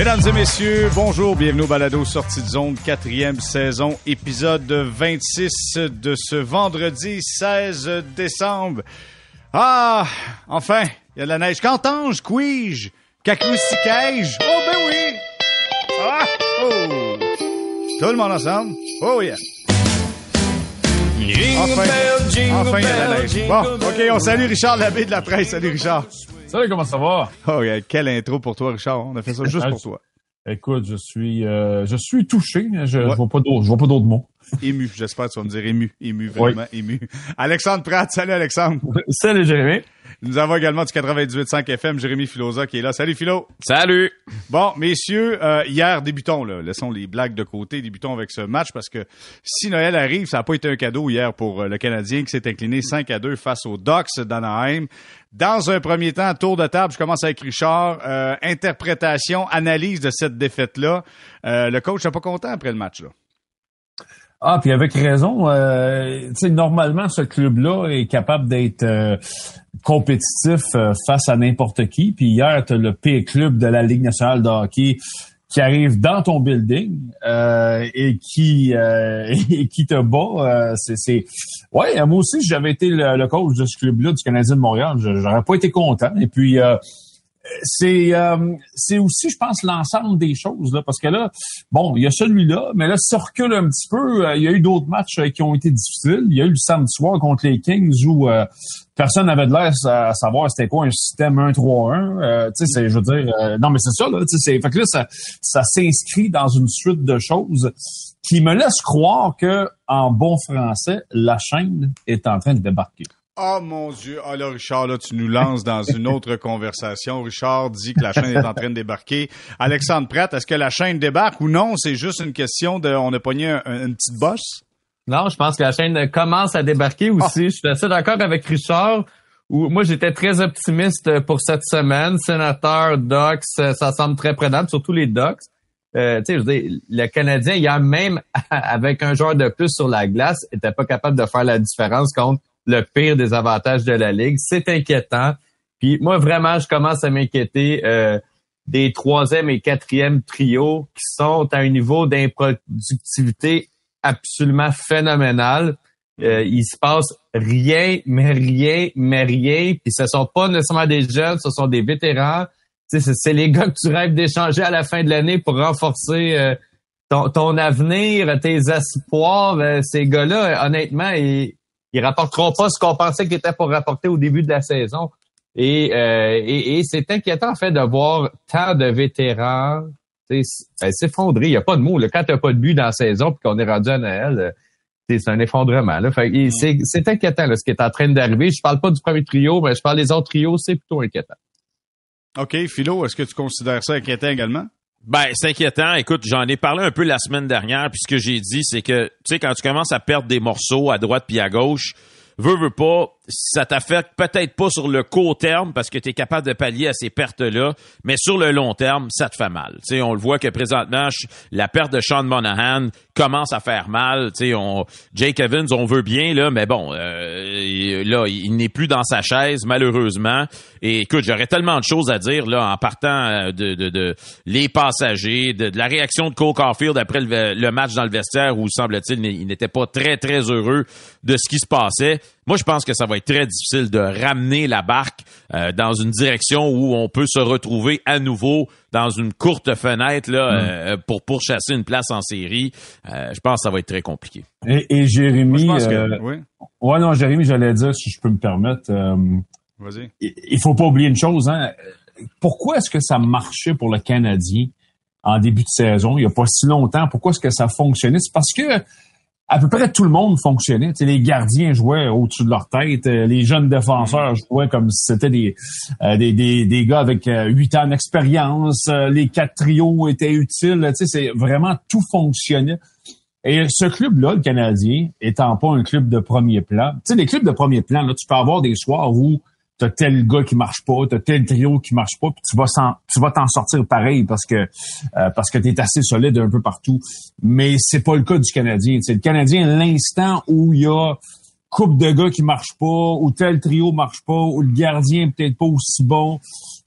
Mesdames et messieurs, bonjour, bienvenue au Balado Sortie de zone, quatrième saison, épisode 26 de ce vendredi 16 décembre. Ah, enfin, il y a de la neige. Qu'entends-je, couige, cacoustiquage? Oh ben oui! Ah, oh! Tout le monde ensemble? Oh yeah! Enfin, enfin, il y a de la neige. Bon, OK, on salue Richard Labbé de la presse. Salut Richard. Salut, comment ça va? Oh, quelle intro pour toi, Richard. On a fait ça juste pour toi. Écoute, je suis, euh, je suis touché. Je, ne vois pas d'autres, je vois pas d'autres mots. Ému, j'espère que tu vas me dire ému, ému, vraiment ému. Alexandre Pratt, salut Alexandre. salut Jérémy. Nous avons également du 98.5 FM, Jérémy Filosa qui est là. Salut Philo. Salut. Bon, messieurs, euh, hier, débutons, là. Laissons les blagues de côté, débutons avec ce match parce que si Noël arrive, ça n'a pas été un cadeau hier pour euh, le Canadien qui s'est incliné 5 à 2 face aux Ducks d'Anaheim. Dans un premier temps, tour de table, je commence avec Richard. Euh, interprétation, analyse de cette défaite-là. le coach n'est pas content après le match, là. Ah, puis avec raison. Euh, normalement, ce club-là est capable d'être euh, compétitif euh, face à n'importe qui. Puis hier, tu le pire club de la Ligue nationale de hockey qui arrive dans ton building euh, et qui et qui te bat. c'est, ouais, moi aussi, j'avais été le, coach de ce club-là du Canadien de Montréal, j'aurais pas été content. Et puis c'est euh, c'est aussi, je pense, l'ensemble des choses là, parce que là, bon, il y a celui-là, mais là, ça recule un petit peu. Euh, il y a eu d'autres matchs euh, qui ont été difficiles. Il y a eu le samedi soir contre les Kings où personne n'avait de l'air à, savoir c'était quoi un système 1-3-1. tu sais, je veux dire, non, mais c'est ça là. Tu sais, fait que là, ça, ça s'inscrit dans une suite de choses qui me laisse croire que, en bon français, la chaîne est en train de débarquer. Oh mon Dieu. Ah là, Richard, là, tu nous lances dans une autre conversation. Richard dit que la chaîne est en train de débarquer. Alexandre Pratt, est-ce que la chaîne débarque ou non? C'est juste une question de on a pogné une petite bosse? Non, je pense que la chaîne commence à débarquer aussi. Je suis assez d'accord avec Richard. Où, moi, j'étais très optimiste pour cette semaine. Sénateur, Docs, ça semble très prenable, surtout les Docs. Euh, tu sais, je veux dire, le Canadien, il y a même avec un joueur de plus sur la glace, était pas capable de faire la différence contre le pire des avantages de la Ligue. C'est inquiétant. Puis moi, vraiment, je commence à m'inquiéter euh, des troisième et quatrième trios qui sont à un niveau d'improductivité absolument phénoménal. Euh, il se passe rien, mais rien, mais rien. Puis ce sont pas nécessairement des jeunes, ce sont des vétérans. C'est les gars que tu rêves d'échanger à la fin de l'année pour renforcer euh, ton, avenir, tes espoirs. Euh, ces gars-là, honnêtement, ils, ils rapporteront pas ce qu'on pensait qu'ils étaient pour rapporter au début de la saison. Et, euh, et, c'est inquiétant en fait de voir tant de vétérans ben, s'effondrer. Il n'y a pas de mots. Là. Quand tu n'as pas de but dans la saison puis qu'on est rendu à Noël, euh, c'est un effondrement. Là. Mm. c'est inquiétant là, ce qui est en train d'arriver. Je parle pas du premier trio, mais je parle des autres trios, c'est plutôt inquiétant. OK, Philo, est-ce que tu considères ça inquiétant également? Ben, c'est inquiétant. Écoute, j'en ai parlé un peu la semaine dernière, puis ce que j'ai dit, c'est que, tu sais, quand tu commences à perdre des morceaux à droite puis à gauche, veux, veux pas, ça t'affecte peut-être pas sur le court terme parce que tu es capable de pallier à ces pertes-là, mais sur le long terme, ça te fait mal. Tu sais, on le voit que présentement, la perte de Sean Monahan commence à faire mal. On, Jake Evans, on veut bien, là, mais bon, euh, là, il n'est plus dans sa chaise, malheureusement. Et écoute, j'aurais tellement de choses à dire, là, en partant euh, de les passagers, de, la réaction de Cole Caulfield après le, le match dans le vestiaire où, semble-t-il, il n'était pas très, très heureux de ce qui se passait. Moi, je pense que ça va être très difficile de ramener la barque euh, dans une direction où on peut se retrouver à nouveau dans une courte fenêtre là, mm. euh, pour pourchasser une place en série. Euh, je pense que ça va être très compliqué. Et, Jérémy, oui. ouais non, Jérémy, j'allais dire si je peux me permettre. Vas-y. Il faut pas oublier une chose. Hein. Pourquoi est-ce que ça marchait pour le Canadien en début de saison il y a pas si longtemps? Pourquoi est-ce que ça fonctionnait? C'est parce que à peu près tout le monde fonctionnait. les gardiens jouaient au-dessus de leur tête, euh, les jeunes défenseurs jouaient comme si c'était des, euh, des, des, des, gars avec euh, huit ans d'expérience, les quatre trios étaient utiles. C'est vraiment tout fonctionnait. Et ce club-là, le Canadien, étant pas un club de premier plan, tu sais, les clubs de premier plan, là, tu peux avoir des soirs où t'as tel gars qui marche pas, t'as tel trio qui marche pas, puis tu vas tu vas t'en sortir pareil parce que euh, parce que t'es assez solide un peu partout. Mais c'est pas le cas du Canadien. C'est le Canadien l'instant où il y a coupe de gars qui marche pas, ou tel trio marche pas, ou le gardien peut-être pas aussi bon.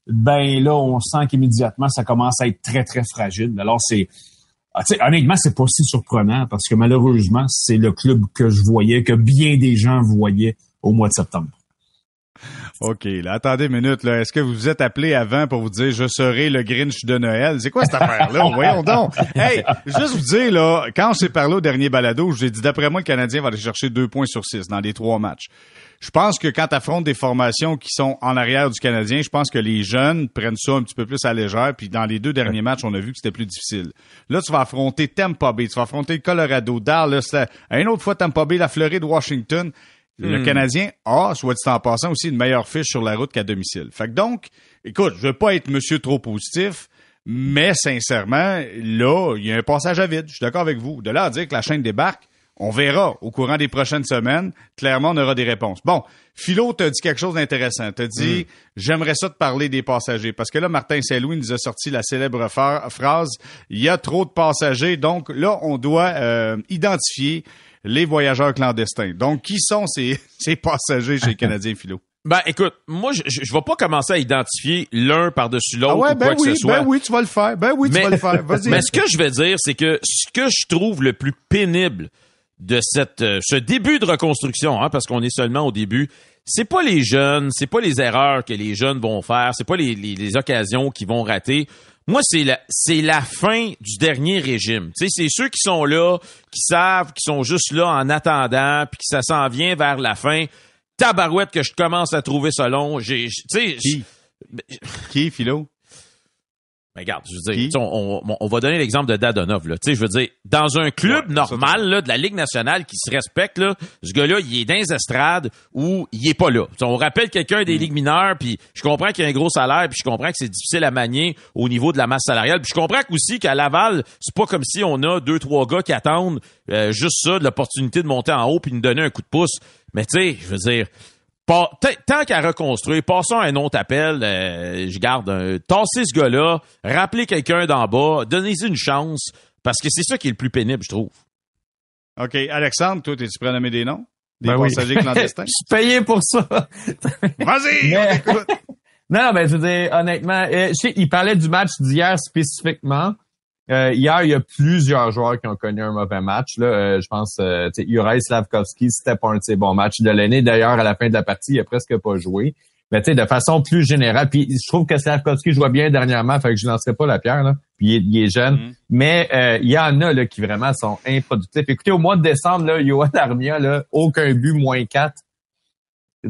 ben là, on sent qu'immédiatement, ça commence à être très, très fragile. Alors, c'est ah, honnêtement, c'est pas si surprenant parce que malheureusement, c'est le club que je voyais, que bien des gens voyaient au mois de septembre. OK, là, attendez une minute, là. Est-ce que vous vous êtes appelé avant pour vous dire je serai le Grinch de Noël? C'est quoi cette affaire-là? Voyons donc. Hey, juste vous dire, là, quand on s'est parlé au dernier balado, j'ai dit d'après moi, le Canadien va aller chercher deux points sur six dans les trois matchs. Je pense que quand tu affrontes des formations qui sont en arrière du Canadien, je pense que les jeunes prennent ça un petit peu plus à légère. Puis dans les deux derniers matchs, on a vu que c'était plus difficile. Là, tu vas affronter Tampa Bay, tu vas affronter Colorado, Dallas, une autre fois Tampa Bay, la Floride, Washington. Le hmm. Canadien a, soit dit en passant, aussi une meilleure fiche sur la route qu'à domicile. Fait que donc, écoute, je veux pas être monsieur trop positif, mais sincèrement, là, il y a un passage à vide. Je suis d'accord avec vous. De là à dire que la chaîne débarque, on verra au courant des prochaines semaines. Clairement, on aura des réponses. Bon, Philo t'a dit quelque chose d'intéressant. T'a dit, hmm. j'aimerais ça te parler des passagers. Parce que là, Martin Saint-Louis nous a sorti la célèbre phrase, il y a trop de passagers. Donc là, on doit euh, identifier les voyageurs clandestins. Donc, qui sont ces, ces passagers chez Canadien Philo? Ben, écoute, moi, je, je vais pas commencer à identifier l'un par-dessus l'autre ah ouais, ou ben quoi oui, que ce soit. Ben oui, tu vas le faire. Ben oui, tu vas le faire. Vas-y. Mais ce que je vais dire, c'est que ce que je trouve le plus pénible de cette, euh, ce début de reconstruction, hein, parce qu'on est seulement au début, c'est pas les jeunes, c'est pas les erreurs que les jeunes vont faire, c'est pas les, les, les occasions qu'ils vont rater. Moi, c'est la, c'est la fin du dernier régime. Tu sais, c'est ceux qui sont là, qui savent, qui sont juste là en attendant, puis que ça s'en vient vers la fin. Tabarouette que je commence à trouver ça long. J'ai, tu sais, qui? qui, Philo? Mais regarde, je veux dire, on, on, va donner l'exemple de Dadonov. Là. je veux dire, dans un club normal là, de la Ligue nationale qui se respecte, là, ce gars-là, il est dans les estrades ou il est pas là. on rappelle quelqu'un des mm. ligues mineures, puis je comprends qu'il y a un gros salaire, puis je comprends que c'est difficile à manier au niveau de la masse salariale. Puis je comprends aussi qu'à Laval, c'est pas comme si on a deux, trois gars qui attendent euh, juste ça, de l'opportunité de monter en haut puis de nous donner un coup de pouce. Mais tu sais, je veux dire, tant qu'à reconstruire, passons à un autre appel, euh, je garde un, tassez ce gars-là, rappelez quelqu'un d'en bas, donnez-y une chance, parce que c'est ça qui est le plus pénible, je trouve. OK. Alexandre, toi, es-tu prêt à nommer des noms? Des ben passagers clandestins? je suis payé pour ça. Vas-y, on écoute. Non, ben, je veux dire, honnêtement, euh, je sais, il parlait du match d'hier spécifiquement. Euh, hier, il y a plusieurs joueurs qui ont connu un mauvais match. Là. Euh, je pense, euh, Juraj Slavkovski, c'était pas un de ses bons matchs de l'année. D'ailleurs, à la fin de la partie, il a presque pas joué. Mais tu sais, de façon plus générale, puis je trouve que Slavkovski joue bien dernièrement, fait que je lancerai pas la pierre, là. Puis il, est, jeune. Mm-hmm. Mais euh, il y en a là, qui vraiment sont improductifs. Écoutez, au mois de décembre, là, Johan Armia, là, aucun but, moins 4. Tu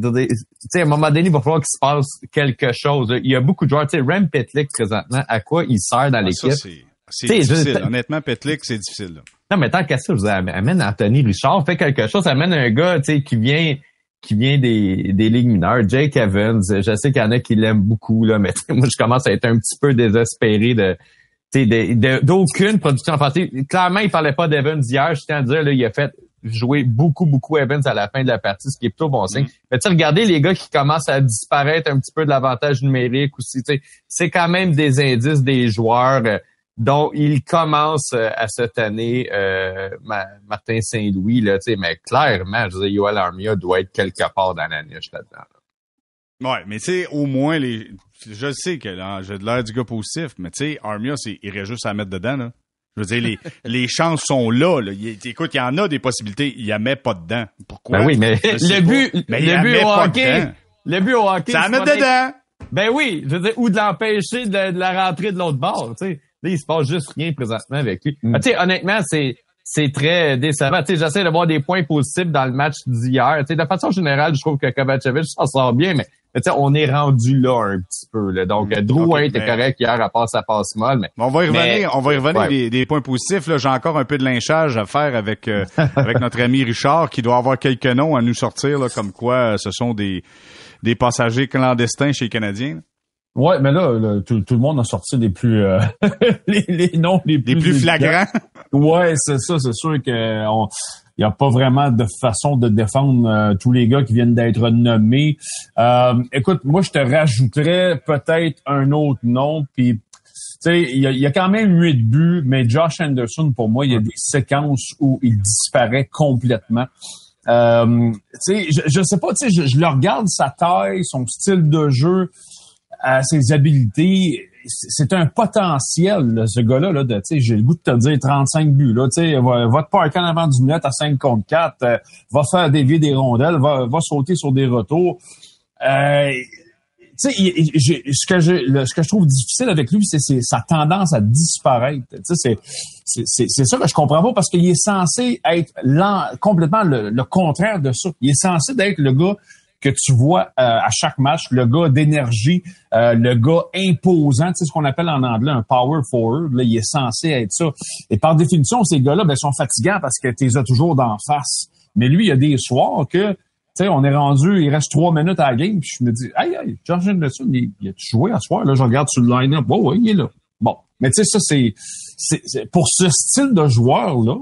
sais, à un moment donné, il va falloir qu'il se passe quelque chose. Il y a beaucoup de joueurs. Tu sais, Rem Petlik, présentement, à quoi il sert dans ah, l'équipe? C'est difficile. Honnêtement, Petlik, c'est difficile. Non, mais tant qu'à ça, je vous amène Anthony Richard, fait quelque chose, amène un gars, tu sais, qui vient qui vient des, des ligues mineures, Jake Evans. Je sais qu'il y en a qui l'aiment beaucoup, là, mais moi, je commence à être un petit peu désespéré de d'aucune production offensive. Clairement, il parlait pas d'Evans hier. Je tiens à dire, là, il a fait jouer beaucoup, beaucoup Evans à la fin de la partie, ce qui est plutôt bon signe. Mm. Mais tu regardez les gars qui commencent à disparaître un petit peu de l'avantage numérique aussi. C'est quand même des indices des joueurs. Donc, il commence euh, à cette année, euh, Martin Saint-Louis, là, mais clairement, je veux dire, Yoel Armia doit être quelque part dans la niche là-dedans. Ouais, mais tu sais, au moins, les, je sais que j'ai de l'air du gars positif, mais tu sais, Armia, c'est, il irait juste à mettre dedans, là. Je veux dire, les, les chances sont là, là. écoute, il y en a des possibilités, il y a met pas dedans. Pourquoi? Ben oui, mais le but, le but au hockey, le but au hockey. Ça met dedans! Ben oui, je veux dire, ou de l'empêcher de, de, la rentrer de l'autre bord, tu sais. Là, il se passe juste rien présentement avec lui. Mm. Tu sais, honnêtement, c'est c'est très décevant. J'essaie de voir des points positifs dans le match d'hier. De façon générale, je trouve que Kovacevic s'en sort bien, mais on est rendu là un petit peu. Là. Donc, mm. Drew était correct hier à part sa passe molle. Mais, on va y revenir. on va y revenir des, des, points positifs. J'ai encore un peu de lynchage à faire avec euh, avec notre ami Richard, qui doit avoir quelques noms à nous sortir, là, comme quoi euh, ce sont des des passagers clandestins chez les Canadiens. Ouais, mais là, tout, le monde a sorti les plus euh, les, noms les plus, les plus flagrants. Ouais, c'est ça, c'est sûr que on il n'y a pas vraiment de façon de défendre euh, tous les gars qui viennent d'être nommés. Euh, écoute, moi, je te rajouterais peut-être un autre nom, puis tu sais, il y, a, quand même huit buts, mais Josh Anderson, pour moi, il y a des séquences où il disparaît complètement. Euh, tu sais, je, je sais pas, tu sais, je, je, le regarde sa taille, son style de jeu à ses habiletés, c'est un potentiel, ce gars-là, là, de, j'ai le goût de te dire 35 buts, là, tu va, va te parker en avant du net à 5 contre 4, euh, va faire dévier des rondelles, va, va sauter sur des retours. Euh, tu sais, ce que je ce que je trouve difficile avec lui, c'est sa tendance à disparaître. C'est c'est ça que je comprends pas parce qu'il est censé être complètement le, le, contraire de ça. Il est censé être le gars que tu vois euh, à chaque match, le gars d'énergie, euh, le gars imposant, tu sais ce qu'on appelle en anglais un power forward, là, il est censé être ça. Et par définition, ces gars-là ben, sont fatigants parce que tu les as toujours d'en face. Mais lui, il y a des soirs que tu sais, on est rendu, il reste trois minutes à la game, puis je me dis, aïe, aïe, George Henderson, il, il a joué à soir? Là, je regarde sur le line-up. Oh, oui, il est là. Bon. Mais tu sais, ça, c'est, c'est, pour ce style de joueur-là,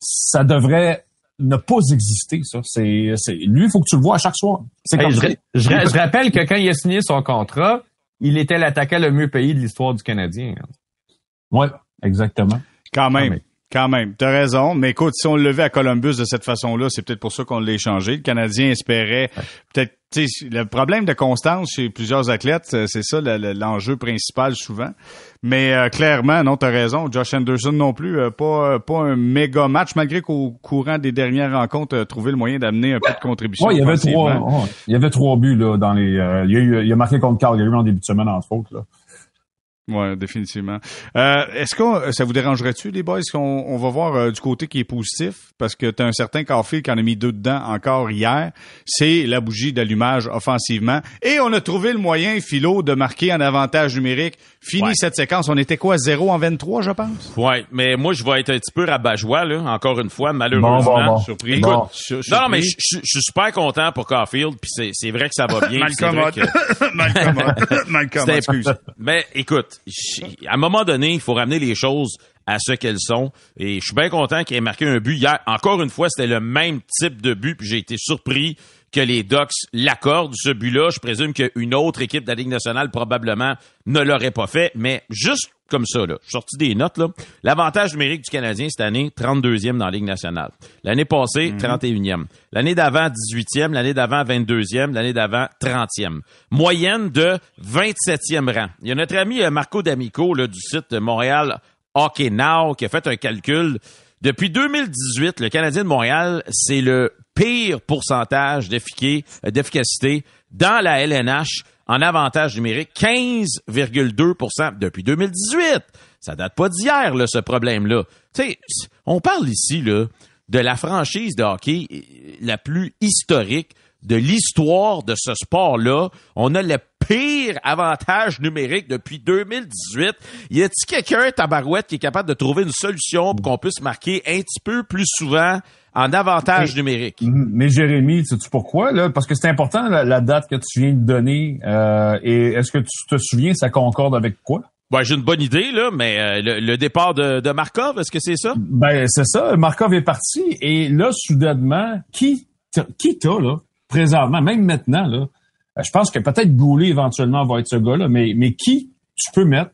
ça devrait ne pas exister, ça. C'est, c'est, lui, il faut que tu le vois à chaque soir. C'est je, je, rappelle que quand il a signé son contrat, il était l'attaquant le mieux payé de l'histoire du Canadien. Oui, exactement. Quand même. Quand même, t'as raison. Mais écoute, si on le levait à Columbus de cette façon-là, c'est peut-être pour ça qu'on l'a échangé. Le Canadien espérait peut-être. Le problème de constance chez plusieurs athlètes, euh, c'est ça l'enjeu principal souvent. Mais euh, clairement, non, t'as raison. Josh Anderson non plus, euh, pas pas un méga match, malgré qu'au courant des dernières rencontres, a trouvé le moyen d'amener un peu de contribution. Ouais, il y avait trois, il y avait trois buts là dans les. il, y a eu, il a marqué contre Calgary en début de semaine entre autres là. Oui, définitivement. Euh, Est-ce que ça vous dérangerait-tu, les boys, qu'on on va voir euh, du côté qui est positif? Parce que tu as un certain Carfield qui en a mis deux dedans encore hier. C'est la bougie d'allumage offensivement. Et on a trouvé le moyen, Philo, de marquer un avantage numérique. Fini cette séquence. On était quoi, 0 en 23, je pense? Oui, mais moi, je vais être un petit peu rabat-joie, là, encore une fois, malheureusement. Surpris. non, mais je, suis super content pour Carfield, puis c'est vrai que ça va bien. Malcolm. Que... Malcolm. Malcolm, excuse. Mais écoute, à un moment donné, il faut ramener les choses à ce qu'elles sont. Et je suis bien content qu'il ait marqué un but hier. Encore une fois, c'était le même type de but, puis j'ai été surpris que les Ducks l'accordent, ce but-là. Je présume qu'une autre équipe de la Ligue nationale probablement ne l'aurait pas fait, mais juste comme ça, là. Je suis sorti des notes, là. L'avantage numérique du Canadien cette année, 32e dans la Ligue nationale. L'année passée, 31e. Mhm. L'année d'avant, 18e. L'année d'avant, 22e. L'année d'avant, 30e. Moyenne de 27e rang. Il y a notre ami euh, Marco D'Amico, là, du site Montréal Hockey Now, qui a fait un calcul. Depuis 2018, le Canadien de Montréal, c'est le pire pourcentage d'efficacité dans la LNH en avantage numérique, 15,2% depuis 2018. Ça date pas d'hier, ce problème-là. Tu sais, on parle ici, là, de la franchise de hockey la plus historique de l'histoire de ce sport-là. On a le pire avantage numérique depuis 2018. Y a-t-il quelqu'un, tabarouette, qui est capable de trouver une solution pour qu'on puisse marquer un petit peu plus souvent en avantage numérique. Mais Jérémy, sais-tu pourquoi? Là? Parce que c'est important la, date que tu viens de donner. Euh, et est-ce que tu te souviens, ça concorde avec quoi? Ben, j'ai une bonne idée, là, mais euh, le, départ de, de Markov, est-ce que c'est ça? Ben, c'est ça. Markov est parti. Et là, soudainement, qui, qui t'a, là, présentement, même maintenant, là, euh, je pense que peut-être Goulet éventuellement va être ce gars-là, mais, mais qui tu peux mettre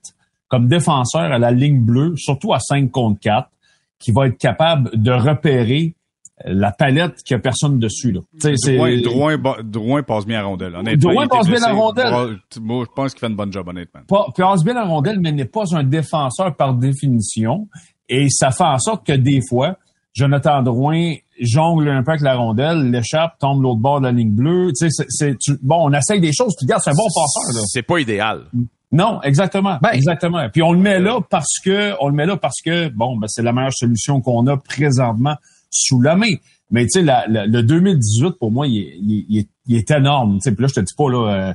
comme défenseur à la ligne bleue, surtout à 5 contre 4, qui va être capable de repérer la palette qui a personne dessus. Là. Drouin, Drouin, passe bien à rondelle. Drouin passe bien à rondelle. Moi, je pense qu'il fait une bonne job, honnêtement. passe bien à rondelle, mais n'est pas un défenseur par définition. Et ça fait en sorte que des fois, Jonathan Drouin jongle un peu avec la rondelle, l'échappe, tombe l'autre bord de la ligne bleue. Tu sais, c'est, bon, on essaye des choses. Puis regarde, c'est un bon passeur. C'est pas idéal. Non, exactement. Ben, exactement. Puis on le met là parce que, on le met là parce que, bon, ben, c'est la meilleure solution qu'on a présentement sous la main. Mais tu sais, le 2018, pour moi, il est, énorme. Puis là, je te dis pas, là... Euh,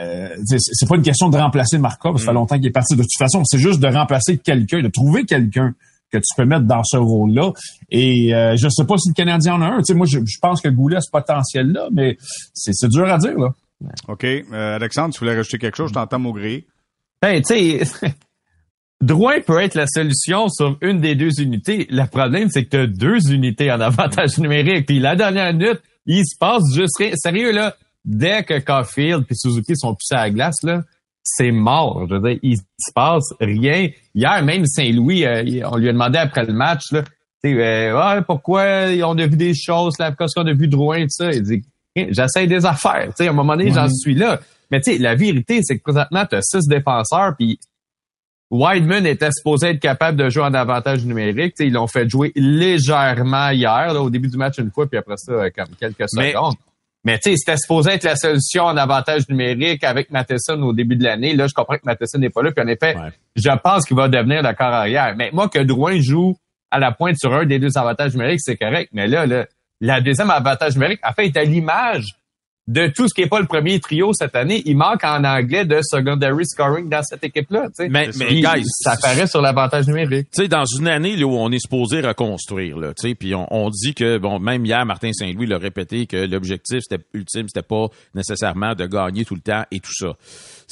euh c'est pas une question de remplacer Markov, ça fait mm. longtemps qu'il est parti. De toute façon, c'est juste de remplacer quelqu'un, de trouver quelqu'un que tu peux mettre dans ce rôle-là. Et euh, je sais pas si le Canadien en a un. Tu sais, moi, je, pense que Goulet a ce potentiel-là, mais c'est dur à dire, là. OK. Euh, Alexandre, tu voulais rajouter quelque chose? Je t'entends maugréer. Ben, tu sais, Drouin peut être la solution sur une des deux unités. Le problème, c'est que tu as deux unités en avantage numérique. Puis la dernière minute, il se passe juste rien. Sérieux, là, dès que Caulfield et Suzuki sont poussés à la glace, là, c'est mort. Je veux dire, il se passe rien. Hier, même Saint-Louis, euh, on lui a demandé après le match, là, euh, pourquoi on a vu des choses, là, parce qu'on a vu Drouin, tout ça? Il dit, j'essaie des affaires. sais, à un moment donné, j'en suis là. Mais tu sais, la vérité, c'est que présentement, tu as six défenseurs, puis Wideman était supposé être capable de jouer en avantage numérique. ils l'ont fait jouer légèrement hier, au début du match une fois, puis après ça, euh, comme quelques secondes. Mais tu sais, c'était supposé être la solution en avantage numérique avec Matheson au début de l'année. Là, je comprends que Matheson n'est pas là. Puis en effet, je pense qu'il va devenir le corps arrière. Mais moi, que Drouin joue à la pointe sur un des deux avantages numériques, c'est correct. Mais là, là, la deuxième avantage numérique, en fait, est à l'image de tout ce qui n'est pas le premier trio cette année, il manque en anglais de secondary scoring dans cette équipe-là. Mais, mais guys, ça apparaît sur l'avantage numérique. Tu sais, dans une année là, où on est supposé reconstruire, là, tu sais, puis on, on, dit que bon, même hier, Martin Saint-Louis l'a répété que l'objectif c'était ultime, c'était pas nécessairement de gagner tout le temps et tout ça.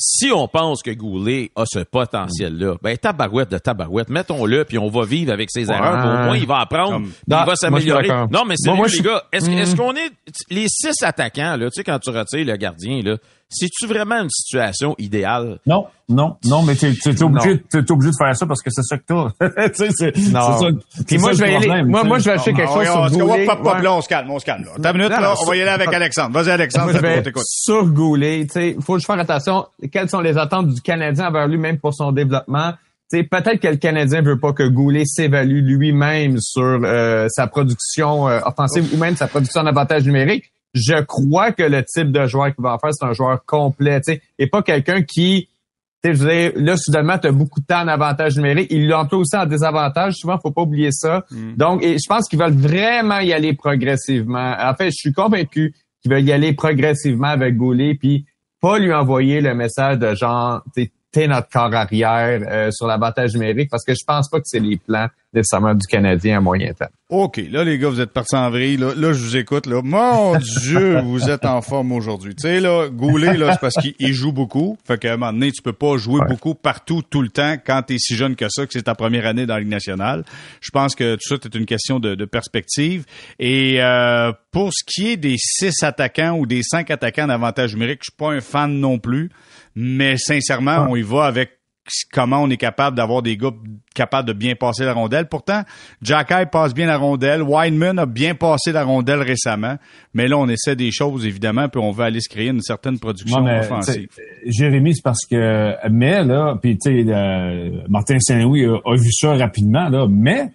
Si on pense que Goulet a ce potentiel-là, ben tabarouette de tabarouette, mettons-le, puis on va vivre avec ses erreurs. Au moins, il va apprendre, il va s'améliorer. Non, mais c'est les gars, est-ce est qu'on est les six attaquants là, tu sais, quand tu retires le gardien là, c'est-tu vraiment une situation idéale? Non, non, non, mais t'es, t'es, obligé, t'es obligé de faire ça parce que c'est ça que t'as. c'est, non. c'est ça. Puis moi, je vais aller, moi, moi, je vais acheter quelque chose sur Goulet. Pas, pas, là, on se calme, on se calme, là. T'as minute, là, on va y aller avec Alexandre. Vas-y, Alexandre, moi, je vais sur Goulet, tu sais, faut faire attention. Quelles sont les attentes du Canadien envers lui, même pour son développement? sais, peut-être que le Canadien veut pas que Goulet s'évalue lui-même sur euh, sa production euh, offensive ou même sa production d'avantage numérique je crois que le type de joueur qu'il va en faire, c'est un joueur complet, tu sais, et pas quelqu'un qui, tu sais, là, soudainement, tu as beaucoup de temps en avantage numérique. Il l'emploie aussi en désavantage. Souvent, faut pas oublier ça. Mm. Donc, et je pense qu'ils veulent vraiment y aller progressivement. En fait, je suis convaincu qu'ils veulent y aller progressivement avec Goulet, puis pas lui envoyer le message de genre, t'es notre corps arrière euh, sur l'avantage numérique parce que je pense pas que c'est les plans nécessairement du Canadien à moyen terme. OK, là les gars, vous êtes partis en vrille. Là, là je vous écoute. Là. Mon Dieu, vous êtes en forme aujourd'hui. Tu sais, là, Goulet, là, c'est parce qu'il joue beaucoup. Fait qu'à un moment donné, tu peux pas jouer beaucoup partout, tout le temps, quand tu es si jeune que ça, que c'est ta première année dans la Ligue nationale. Je pense que tout ça, c'est une question de, de perspective. Et euh, pour ce qui est des six attaquants ou des cinq attaquants d'avantage numérique, je suis pas un fan non plus. Mais sincèrement, on y va avec comment on est capable d'avoir des gars capables de bien passer la rondelle. Pourtant, Jack passe bien la rondelle. Wineman a bien passé la rondelle récemment. Mais là, on essaie des choses, évidemment, puis on veut aller se créer une certaine production offensive. Jérémy, c'est parce que, mais, là, puis tu sais, euh, Martin Saint-Louis a, vu ça rapidement, là, mais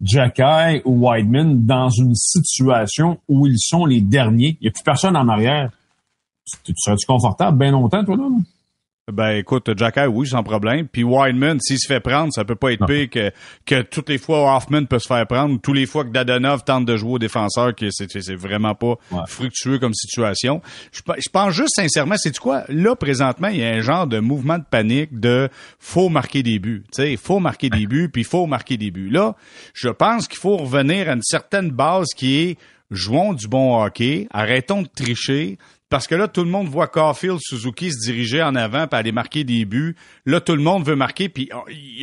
Jack ou Wideman dans une situation où ils sont les derniers, il n'y a plus personne en arrière. Tu serais-tu confortable? Bien longtemps, toi, là? Ben écoute, Jack oui, sans problème. Puis Wideman, s'il se fait prendre, ça peut pas être pire que, que toutes les fois Hoffman peut se faire prendre, tous les fois que Dadonov tente de jouer au défenseur, que c'est, c'est vraiment pas fructueux comme situation. Je, je pense juste sincèrement, c'est quoi? Là, présentement, il y a un genre de mouvement de panique de faut marquer des buts. Tu sais, faut marquer des buts, puis faut marquer des buts. Là, je pense qu'il faut revenir à une certaine base qui est jouons du bon hockey, arrêtons de tricher, parce que là, tout le monde voit Caulfield, Suzuki se diriger en avant puis aller marquer des buts. Là, tout le monde veut marquer, puis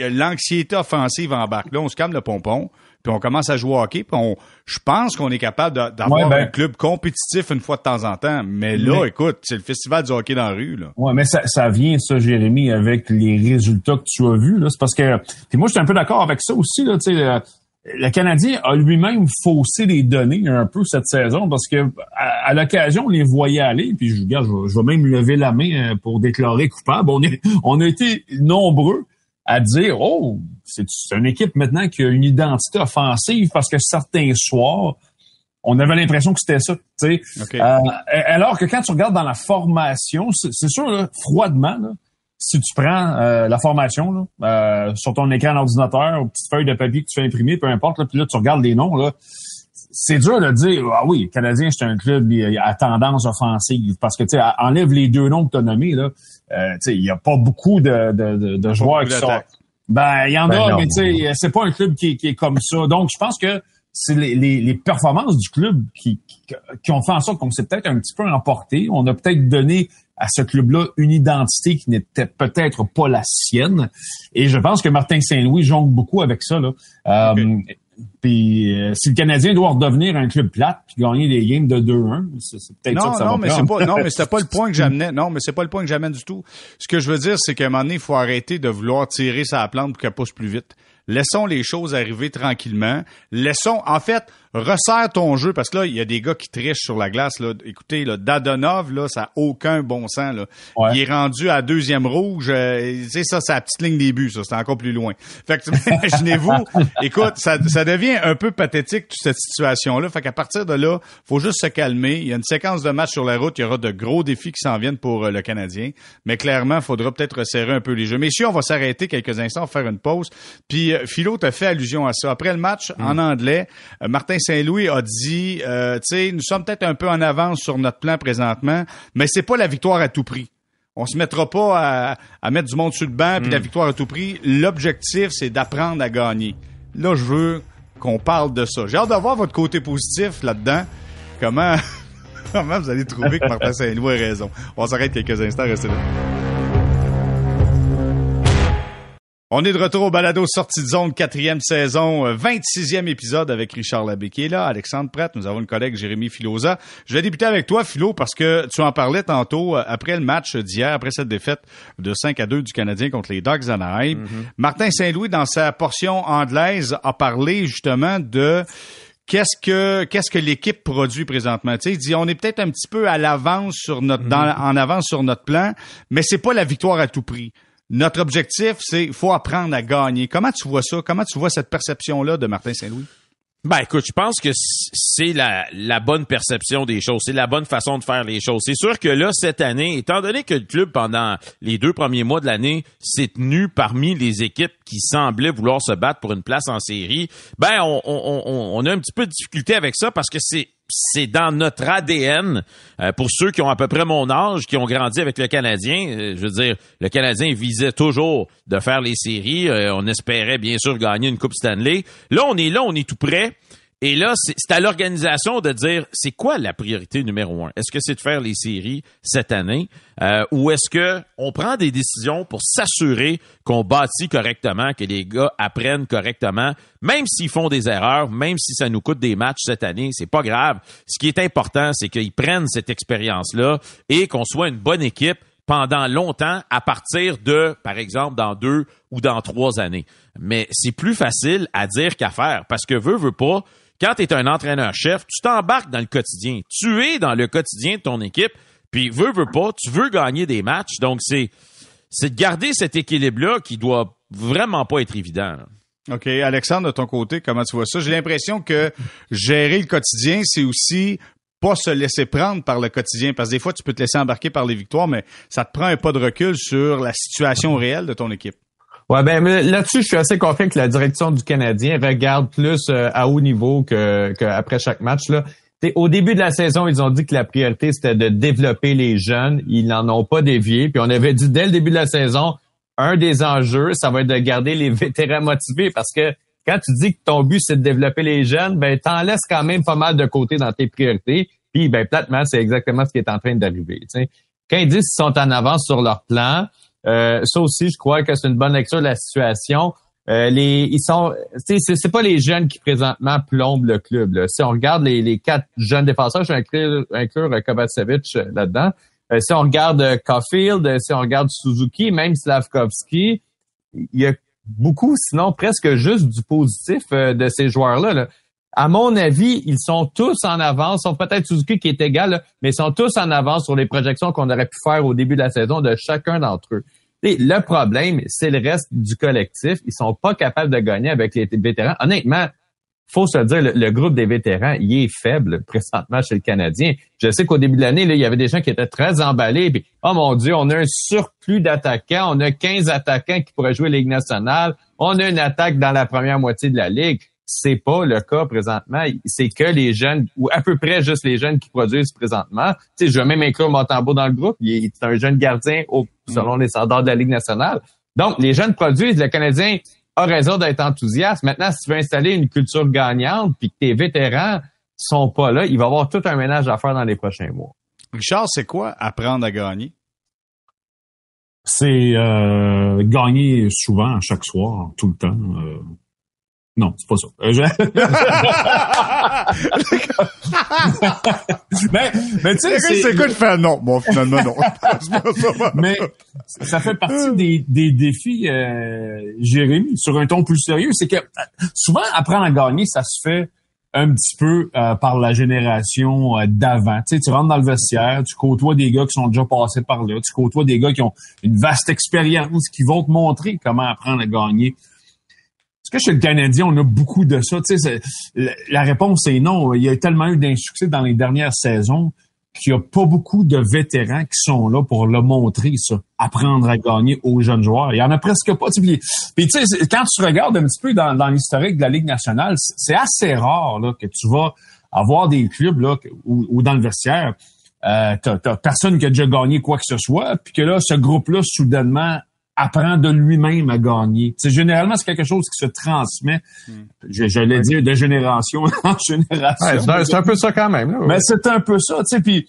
l'anxiété offensive embarque. Là, on se calme le pompon, puis on commence à jouer au hockey, puis on, je pense qu'on est capable d'avoir ben un club compétitif une fois de temps en temps. Mais là, écoute, c'est le festival du hockey dans la rue. Là. Ouais, mais ça, ça vient, ça, Jérémy, avec les résultats que tu as vus. C'est parce que, puis moi, je suis un peu d'accord avec ça aussi. Là, tu sais, le Canadien a lui-même faussé les données un peu cette saison parce que à, l'occasion, on les voyait aller, puis je, regarde, je, vais même lever la main euh, pour déclarer coupable. On, est, on a été nombreux à dire Oh, c'est une équipe maintenant qui a une identité offensive parce que certains soirs, on avait l'impression que c'était ça. Euh, alors que quand tu regardes dans la formation, c'est sûr, là, froidement, là, si tu prends euh, la formation là, euh, sur ton écran d'ordinateur ou petite feuille de papier que tu fais imprimer, peu importe, là, puis là, tu regardes les noms, là, c'est dur de dire Ah oui, le Canadien, c'est un club à tendance offensive. Parce que tu sais, enlève les deux noms que tu as nommés, là. Euh, il n'y a pas beaucoup de, de, de, joueurs qui sont. Ben, il y en ben a, mais tu sais, c'est pas un club qui, qui, est comme ça. Donc, je pense que c'est les, les, les, performances du club qui, qui, qui ont fait en sorte qu'on s'est peut-être un petit peu emporté. On a peut-être donné à ce club-là une identité qui n'était peut-être pas la sienne. Et je pense que Martin Saint-Louis jongle beaucoup avec ça. Là. Euh, puis euh, si le Canadien doit redevenir un club plate puis gagner des games de 2-1, c'est peut-être ça que ça non, mais c'est pas non mais c'était pas le point que j'amenais. Non, mais c'est pas le point que j'amène du tout. Ce que je veux dire c'est qu'à un moment donné, il faut arrêter de vouloir tirer sa plante pour qu'elle pousse plus vite. Laissons les choses arriver tranquillement. Laissons, en fait, resserre ton jeu parce que là, il y a des gars qui trichent sur la glace. Là. Écoutez, là, Dadonov, là, ça n'a aucun bon sens. Là. Il est rendu à deuxième rouge. Euh, sais ça, c'est la petite ligne début, ça. C'est encore plus loin. Fait que imaginez-vous, écoute, ça, ça devient un peu pathétique toute cette situation-là. Fait qu'à partir de là, faut juste se calmer. Il y a une séquence de matchs sur la route. Il y aura de gros défis qui s'en viennent pour euh, le Canadien. Mais clairement, il faudra peut-être resserrer un peu les jeux. Messieurs, on va s'arrêter quelques instants, faire une pause. Puis euh, Philo t'a fait allusion à ça. Après le match, mm. en anglais, euh, Martin Saint-Louis a dit, tu sais, nous sommes peut-être un peu en avance sur notre plan présentement, mais c'est pas la victoire à tout prix. On se mettra pas à, mettre du monde sur le banc puis la mm. victoire à tout prix. L'objectif, c'est d'apprendre à gagner. Là, je veux qu'on parle de ça. J'ai hâte d'avoir votre côté positif là-dedans. Comment Comment vous allez trouver que Martin Saint-Louis a raison? On s'arrête quelques instants, restez là. On est de retour au balado sortie de zone, quatrième saison, 26e euh, épisode avec Richard Labbé qui est là, Alexandre Pratt, nous avons une collègue Jérémy Filosa. Je vais débuter avec toi, Philo, parce que tu en parlais tantôt euh, après le match d'hier, après cette défaite de 5 à 2 du Canadien contre les Dogs Anaheim. Mm-hmm. Martin Saint-Louis, dans sa portion anglaise, a parlé justement de qu'est-ce que qu'est-ce que l'équipe produit présentement. Tu sais, il dit on est peut-être un petit peu à l'avance sur notre mm-hmm. en avance sur notre plan, mais c'est pas la victoire à tout prix. Notre objectif, c'est faut apprendre à gagner. Comment tu vois ça? Comment tu vois cette perception-là de Martin Saint-Louis? Ben écoute, je pense que c'est la, la bonne perception des choses, c'est la bonne façon de faire les choses. C'est sûr que là, cette année, étant donné que le club, pendant les deux premiers mois de l'année, s'est tenu parmi les équipes qui semblaient vouloir se battre pour une place en série, ben on, on, on a un petit peu de difficulté avec ça parce que c'est c'est dans notre ADN. Euh, pour ceux qui ont à peu près mon âge, qui ont grandi avec le Canadien, euh, je veux dire, le Canadien visait toujours de faire les séries. Euh, on espérait bien sûr gagner une Coupe Stanley. Là, on est là, on est tout prêt. Et là, c'est à l'organisation de dire, c'est quoi la priorité numéro un? Est-ce que c'est de faire les séries cette année euh, ou est-ce que on prend des décisions pour s'assurer qu'on bâtit correctement, que les gars apprennent correctement, même s'ils font des erreurs, même si ça nous coûte des matchs cette année, c'est pas grave. Ce qui est important, c'est qu'ils prennent cette expérience-là et qu'on soit une bonne équipe pendant longtemps à partir de, par exemple, dans deux ou dans trois années. Mais c'est plus facile à dire qu'à faire parce que veut, veut pas, quand tu es un entraîneur-chef, tu t'embarques dans le quotidien. Tu es dans le quotidien de ton équipe, puis veux, veux pas, tu veux gagner des matchs. Donc, c'est, de garder cet équilibre-là qui doit vraiment pas être évident. OK. Alexandre, de ton côté, comment tu vois ça? J'ai l'impression que gérer le quotidien, c'est aussi pas se laisser prendre par le quotidien. Parce que des fois, tu peux te laisser embarquer par les victoires, mais ça te prend un pas de recul sur la situation réelle de ton équipe. Ouais, ben là-dessus, je suis assez confiant que la direction du Canadien regarde plus euh, à haut niveau que, après chaque match. Là. au début de la saison, ils ont dit que la priorité, c'était de développer les jeunes. Ils n'en ont pas dévié. Puis on avait dit dès le début de la saison, un des enjeux, ça va être de garder les vétérans motivés parce que quand tu dis que ton but, c'est de développer les jeunes, ben t'en laisses quand même pas mal de côté dans tes priorités. Puis, ben, platement, c'est exactement ce qui est en train d'arriver. Quand ils disent qu'ils sont en avance sur leur plan, euh, ça aussi, je crois que c'est une bonne lecture de la situation. Euh, les, ils sont, c'est, pas les jeunes qui présentement plombent le club. Là. Si on regarde les, les quatre jeunes défenseurs, je vais inclure, inclure Kovacevic euh, là-dedans. si on regarde Caulfield, si on regarde Suzuki, même Slavkovski, il y a beaucoup, sinon presque juste du positif de ces joueurs-là. Là. À mon avis, ils sont tous en avance, sauf peut-être Suzuki qui est égal, mais ils sont tous en avance sur les projections qu'on aurait pu faire au début de la saison de chacun d'entre eux. Et le problème, c'est le reste du collectif. Ils sont pas capables de gagner avec les vétérans. Honnêtement, faut se dire, le, groupe des vétérans, il est faible présentement chez le Canadien. Je sais qu'au début de l'année, il y avait des gens qui étaient très emballés. Puis, oh mon Dieu, on a un surplus d'attaquants. On a 15 attaquants qui pourraient jouer Ligue nationale. On a une attaque dans la première moitié de la Ligue c'est pas le cas présentement. C'est que les jeunes, ou à peu près juste les jeunes qui produisent présentement. Tu sais, je vais même inclure Montembeau dans le groupe. Il est un jeune gardien au, selon les standards de la Ligue nationale. Donc, les jeunes produisent. Le Canadien a raison d'être enthousiaste. Maintenant, si tu veux installer une culture gagnante, puis que tes vétérans sont pas là, il va y avoir tout un ménage à faire dans les prochains mois. Richard, c'est quoi apprendre à gagner? C'est euh, gagner souvent, chaque soir, tout le temps. Euh, non, c'est pas ça. Euh, mais, mais tu sais, c'est quoi de faire non? Bon, finalement, non. mais ça fait partie des, des défis, euh, Jérémy, sur un ton plus sérieux. C'est que souvent, apprendre à gagner, ça se fait un petit peu euh, par la génération euh, d'avant. Tu sais, tu rentres dans le vestiaire, tu côtoies des gars qui sont déjà passés par là, tu côtoies des gars qui ont une vaste expérience, qui vont te montrer comment apprendre à gagner. Que chez le Canadien, on a beaucoup de ça? Tu sais, la réponse est non. Il y a tellement eu d'insuccès dans les dernières saisons qu'il n'y a pas beaucoup de vétérans qui sont là pour le montrer, ça, apprendre à gagner aux jeunes joueurs. Il y en a presque pas. Puis, tu sais, quand tu regardes un petit peu dans, dans l'historique de la Ligue nationale, c'est assez rare là, que tu vas avoir des clubs là, ou, dans le vestiaire, euh, t'as, personne qui a déjà gagné quoi que ce soit, puis que là, ce groupe-là, soudainement, apprend de lui-même à gagner. C'est généralement c'est quelque chose qui se transmet. Je, je l'ai dit de génération en génération. c'est un peu ça quand même. Mais c'est un peu ça, tu sais. Puis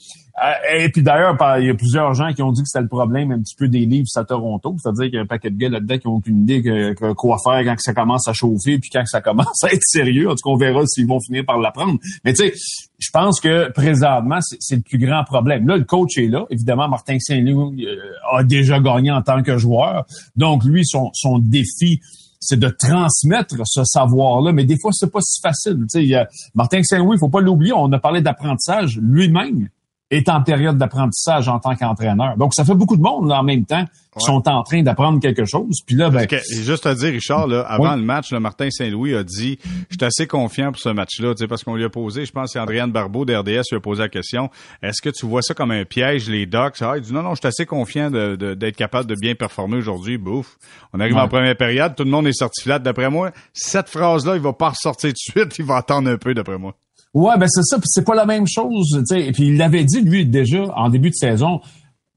et puis d'ailleurs, il y a plusieurs gens qui ont dit que c'était le problème un petit peu des livres à Toronto. C'est-à-dire qu'il y a un paquet de gars là-dedans qui ont aucune idée que, quoi faire quand ça commence à chauffer puis quand ça commence à être sérieux. En tout cas, on verra s'ils vont finir par l'apprendre. Mais tu sais, je pense que présentement, c'est le plus grand problème. Là, le coach est là. Évidemment, Martin Saint-Louis euh, a déjà gagné en tant que joueur. Donc, lui, son, son défi, c'est de transmettre ce savoir-là. Mais des fois, c'est pas si facile. Tu sais, Martin Saint-Louis, il faut pas l'oublier, on a parlé d'apprentissage lui-même est en période d'apprentissage en tant qu'entraîneur. Donc, ça fait beaucoup de monde là, en même temps qui sont en train d'apprendre quelque chose. Puis là, ben, juste à dire, Richard, là, avant le match, le Martin Saint-Louis a dit Je suis assez confiant pour ce match-là, parce qu'on lui a posé, je pense que Andréane Barbeau d'RDS lui a posé la question Est-ce que tu vois ça comme un piège, les Docs? Ah, il dit non, non, je suis assez confiant d'être capable de bien performer aujourd'hui. Bouf. On arrive en première période, tout le monde est sorti flat d'après moi. Cette phrase-là, il va pas ressortir tout de suite, il va attendre un peu d'après moi. Ouais, ben c'est ça, puis c'est pas la même chose, tu sais. Puis il l'avait dit lui déjà en début de saison.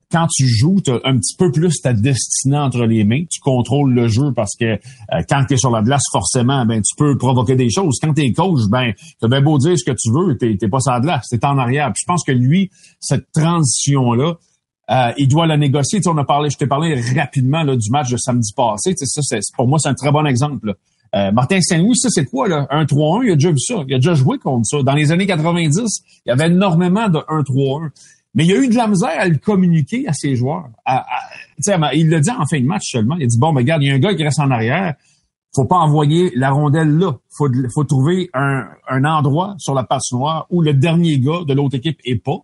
Quand tu joues, tu as un petit peu plus ta destinée entre les mains. Tu contrôles le jeu parce que euh, quand tu es sur la glace, forcément, ben tu peux provoquer des choses. Quand tu es coach, ben tu bien beau dire ce que tu veux, tu n'es pas sur la glace, tu en arrière. Puis je pense que lui, cette transition-là, euh, il doit la négocier. Tu on a parlé, je t'ai parlé rapidement là, du match de samedi passé. Ça, pour moi, c'est un très bon exemple. Là. Euh, Martin Saint-Louis, ça c'est quoi là? 1-3-1, il a déjà vu ça. Il a déjà joué contre ça. Dans les années 90, il y avait énormément de 1-3-1. Mais il y a eu de la misère à le communiquer à ses joueurs. il l'a dit en fin de match seulement. Il dit, bon, mais regarde, il y a un gars qui reste en arrière. Faut pas envoyer la rondelle là. Faut, faut trouver un, un endroit sur la passe noire où le dernier gars de l'autre équipe est pas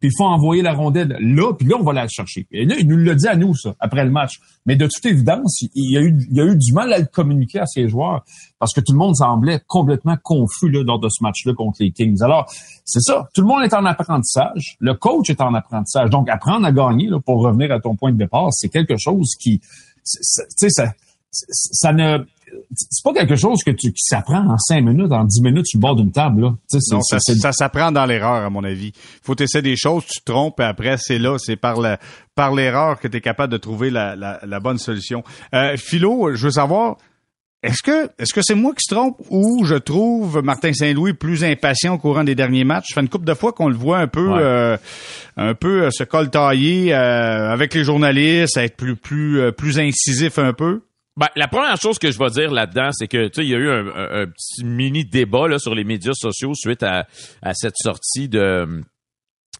puis il faut envoyer la rondelle là, puis là, on va la chercher. Et là, il nous l'a dit à nous, ça, après le match. Mais de toute évidence, il, y a eu, il a eu du mal à le communiquer à ses joueurs parce que tout le monde semblait complètement confus là, lors de ce match-là contre les Kings. Alors, c'est ça. Tout le monde est en apprentissage. Le coach est en apprentissage. Donc, apprendre à gagner, là, pour revenir à ton point de départ, c'est quelque chose qui... Tu sais, ça, ça ne c'est pas quelque chose que tu qui s'apprend en cinq minutes, en dix minutes sur le bord d'une table. Là. non, ça, ça s'apprend dans l'erreur, à mon avis. faut essayer des choses, tu te trompes, et après, c'est là, c'est par la, par l'erreur que tu es capable de trouver la, la, bonne solution. Euh, Philo, je veux savoir, est-ce que est-ce que c'est moi qui se trompe ou je trouve Martin Saint-Louis plus impatient au courant des derniers matchs? Ça fait une couple de fois qu'on le voit un peu euh, un peu euh, se coltailler euh, avec les journalistes, être plus plus plus incisif un peu. Ben, la première chose que je vais dire là-dedans, c'est que il y a eu un, petit mini débat là, sur les médias sociaux suite à cette sortie de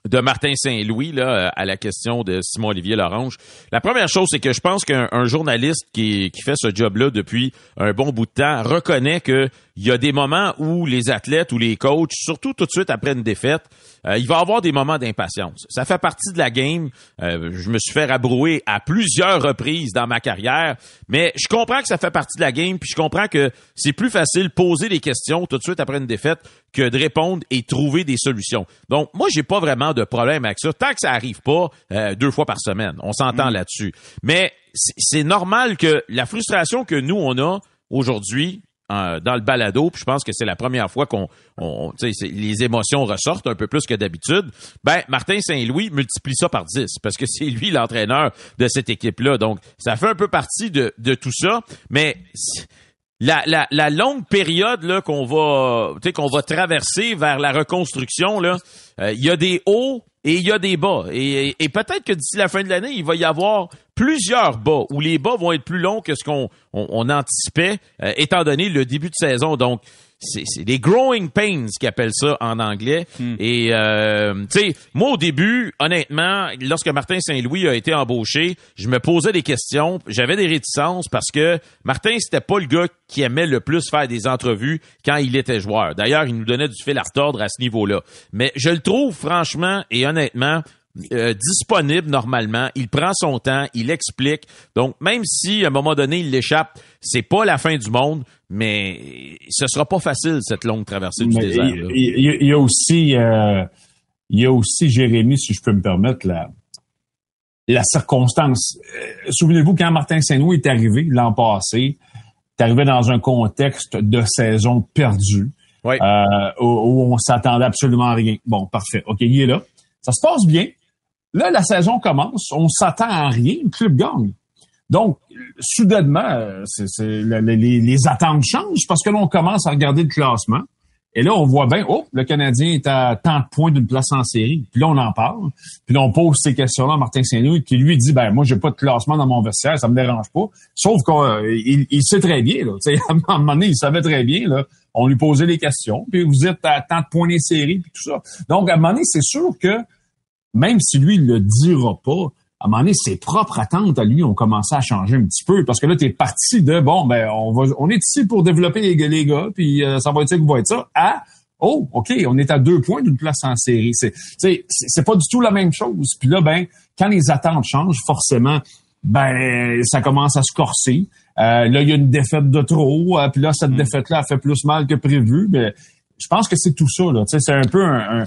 de Martin Saint-Louis là à la question de Simon Olivier Lorange. La première chose c'est que je pense qu'un journaliste qui, qui fait ce job-là depuis un bon bout de temps reconnaît que il y a des moments où les athlètes ou les coachs, surtout tout de suite après une défaite, euh, il va avoir des moments d'impatience. Ça fait partie de la game. Euh, je me suis fait rabrouer à plusieurs reprises dans ma carrière, mais je comprends que ça fait partie de la game, puis je comprends que c'est plus facile poser des questions tout de suite après une défaite que de répondre et trouver des solutions. Donc, moi, j'ai pas vraiment de problème avec ça, tant que ça arrive pas euh, deux fois par semaine. On s'entend mm. là-dessus. Mais c'est normal que la frustration que nous, on a aujourd'hui, dans le balado, puis je pense que c'est la première fois qu'on, les émotions ressortent un peu plus que d'habitude. Ben, Martin Saint-Louis multiplie ça par 10 parce que c'est lui l'entraîneur de cette équipe-là. Donc, ça fait un peu partie de, de tout ça, mais la, la, la longue période là qu'on va, qu'on va traverser vers la reconstruction là, euh, il y a des hauts et il y a des bas. Et, et peut-être que d'ici la fin de l'année, il va y avoir plusieurs bas, où les bas vont être plus longs que ce qu'on on, anticipait, euh, étant donné le début de saison. Donc, c'est des growing pains qui appellent ça en anglais. Hmm. Et euh, tu sais, moi au début, honnêtement, lorsque Martin Saint-Louis a été embauché, je me posais des questions, j'avais des réticences parce que Martin c'était pas le gars qui aimait le plus faire des entrevues quand il était joueur. D'ailleurs, il nous donnait du fil à retordre à ce niveau-là. Mais je le trouve franchement et honnêtement euh, disponible normalement. Il prend son temps, il explique. Donc, même si à un moment donné il l'échappe, c'est pas la fin du monde, mais ce sera pas facile cette longue traversée du désert. Il, y a aussi, euh, il y a aussi Jérémy, si je peux me permettre, la, la circonstance. Euh, souvenez-vous quand Martin Saint-Louis est arrivé l'an passé, est arrivé dans un contexte de saison perdue. où, où, on s'attendait absolument à rien. Bon, parfait. OK, il est là. Ça se passe bien. Là, la saison commence, on s'attend à rien, le club gagne. Donc, soudainement, euh, les, attentes changent parce que là, on commence à regarder le classement. Et là, on voit bien, oh, le Canadien est à tant de points d'une place en série. Puis là, on en parle. Puis là, on pose ces questions-là à Martin Saint-Louis, qui lui dit, ben moi, j'ai pas de classement dans mon vestiaire, ça me dérange pas. Sauf qu'il il sait très bien, là. à un moment donné, il savait très bien, là. On lui posait les questions. Puis vous êtes à tant de points des séries, puis tout ça. Donc, à un moment donné, c'est sûr que même si lui, il le dira pas, à un moment donné, ses propres attentes à lui ont commencé à changer un petit peu. Parce que là, tu es parti de bon, ben, on va on est ici pour développer les, les gars, puis euh, ça va être ça va être ça, à Oh, OK, on est à deux points d'une place en série. C'est, c'est, c'est pas du tout la même chose. Puis là, ben, quand les attentes changent, forcément, ben, ça commence à se corser. Euh, là, il y a une défaite de trop. Euh, puis là, cette mm. défaite-là a fait plus mal que prévu. Je pense que c'est tout ça. Là. C'est un peu un,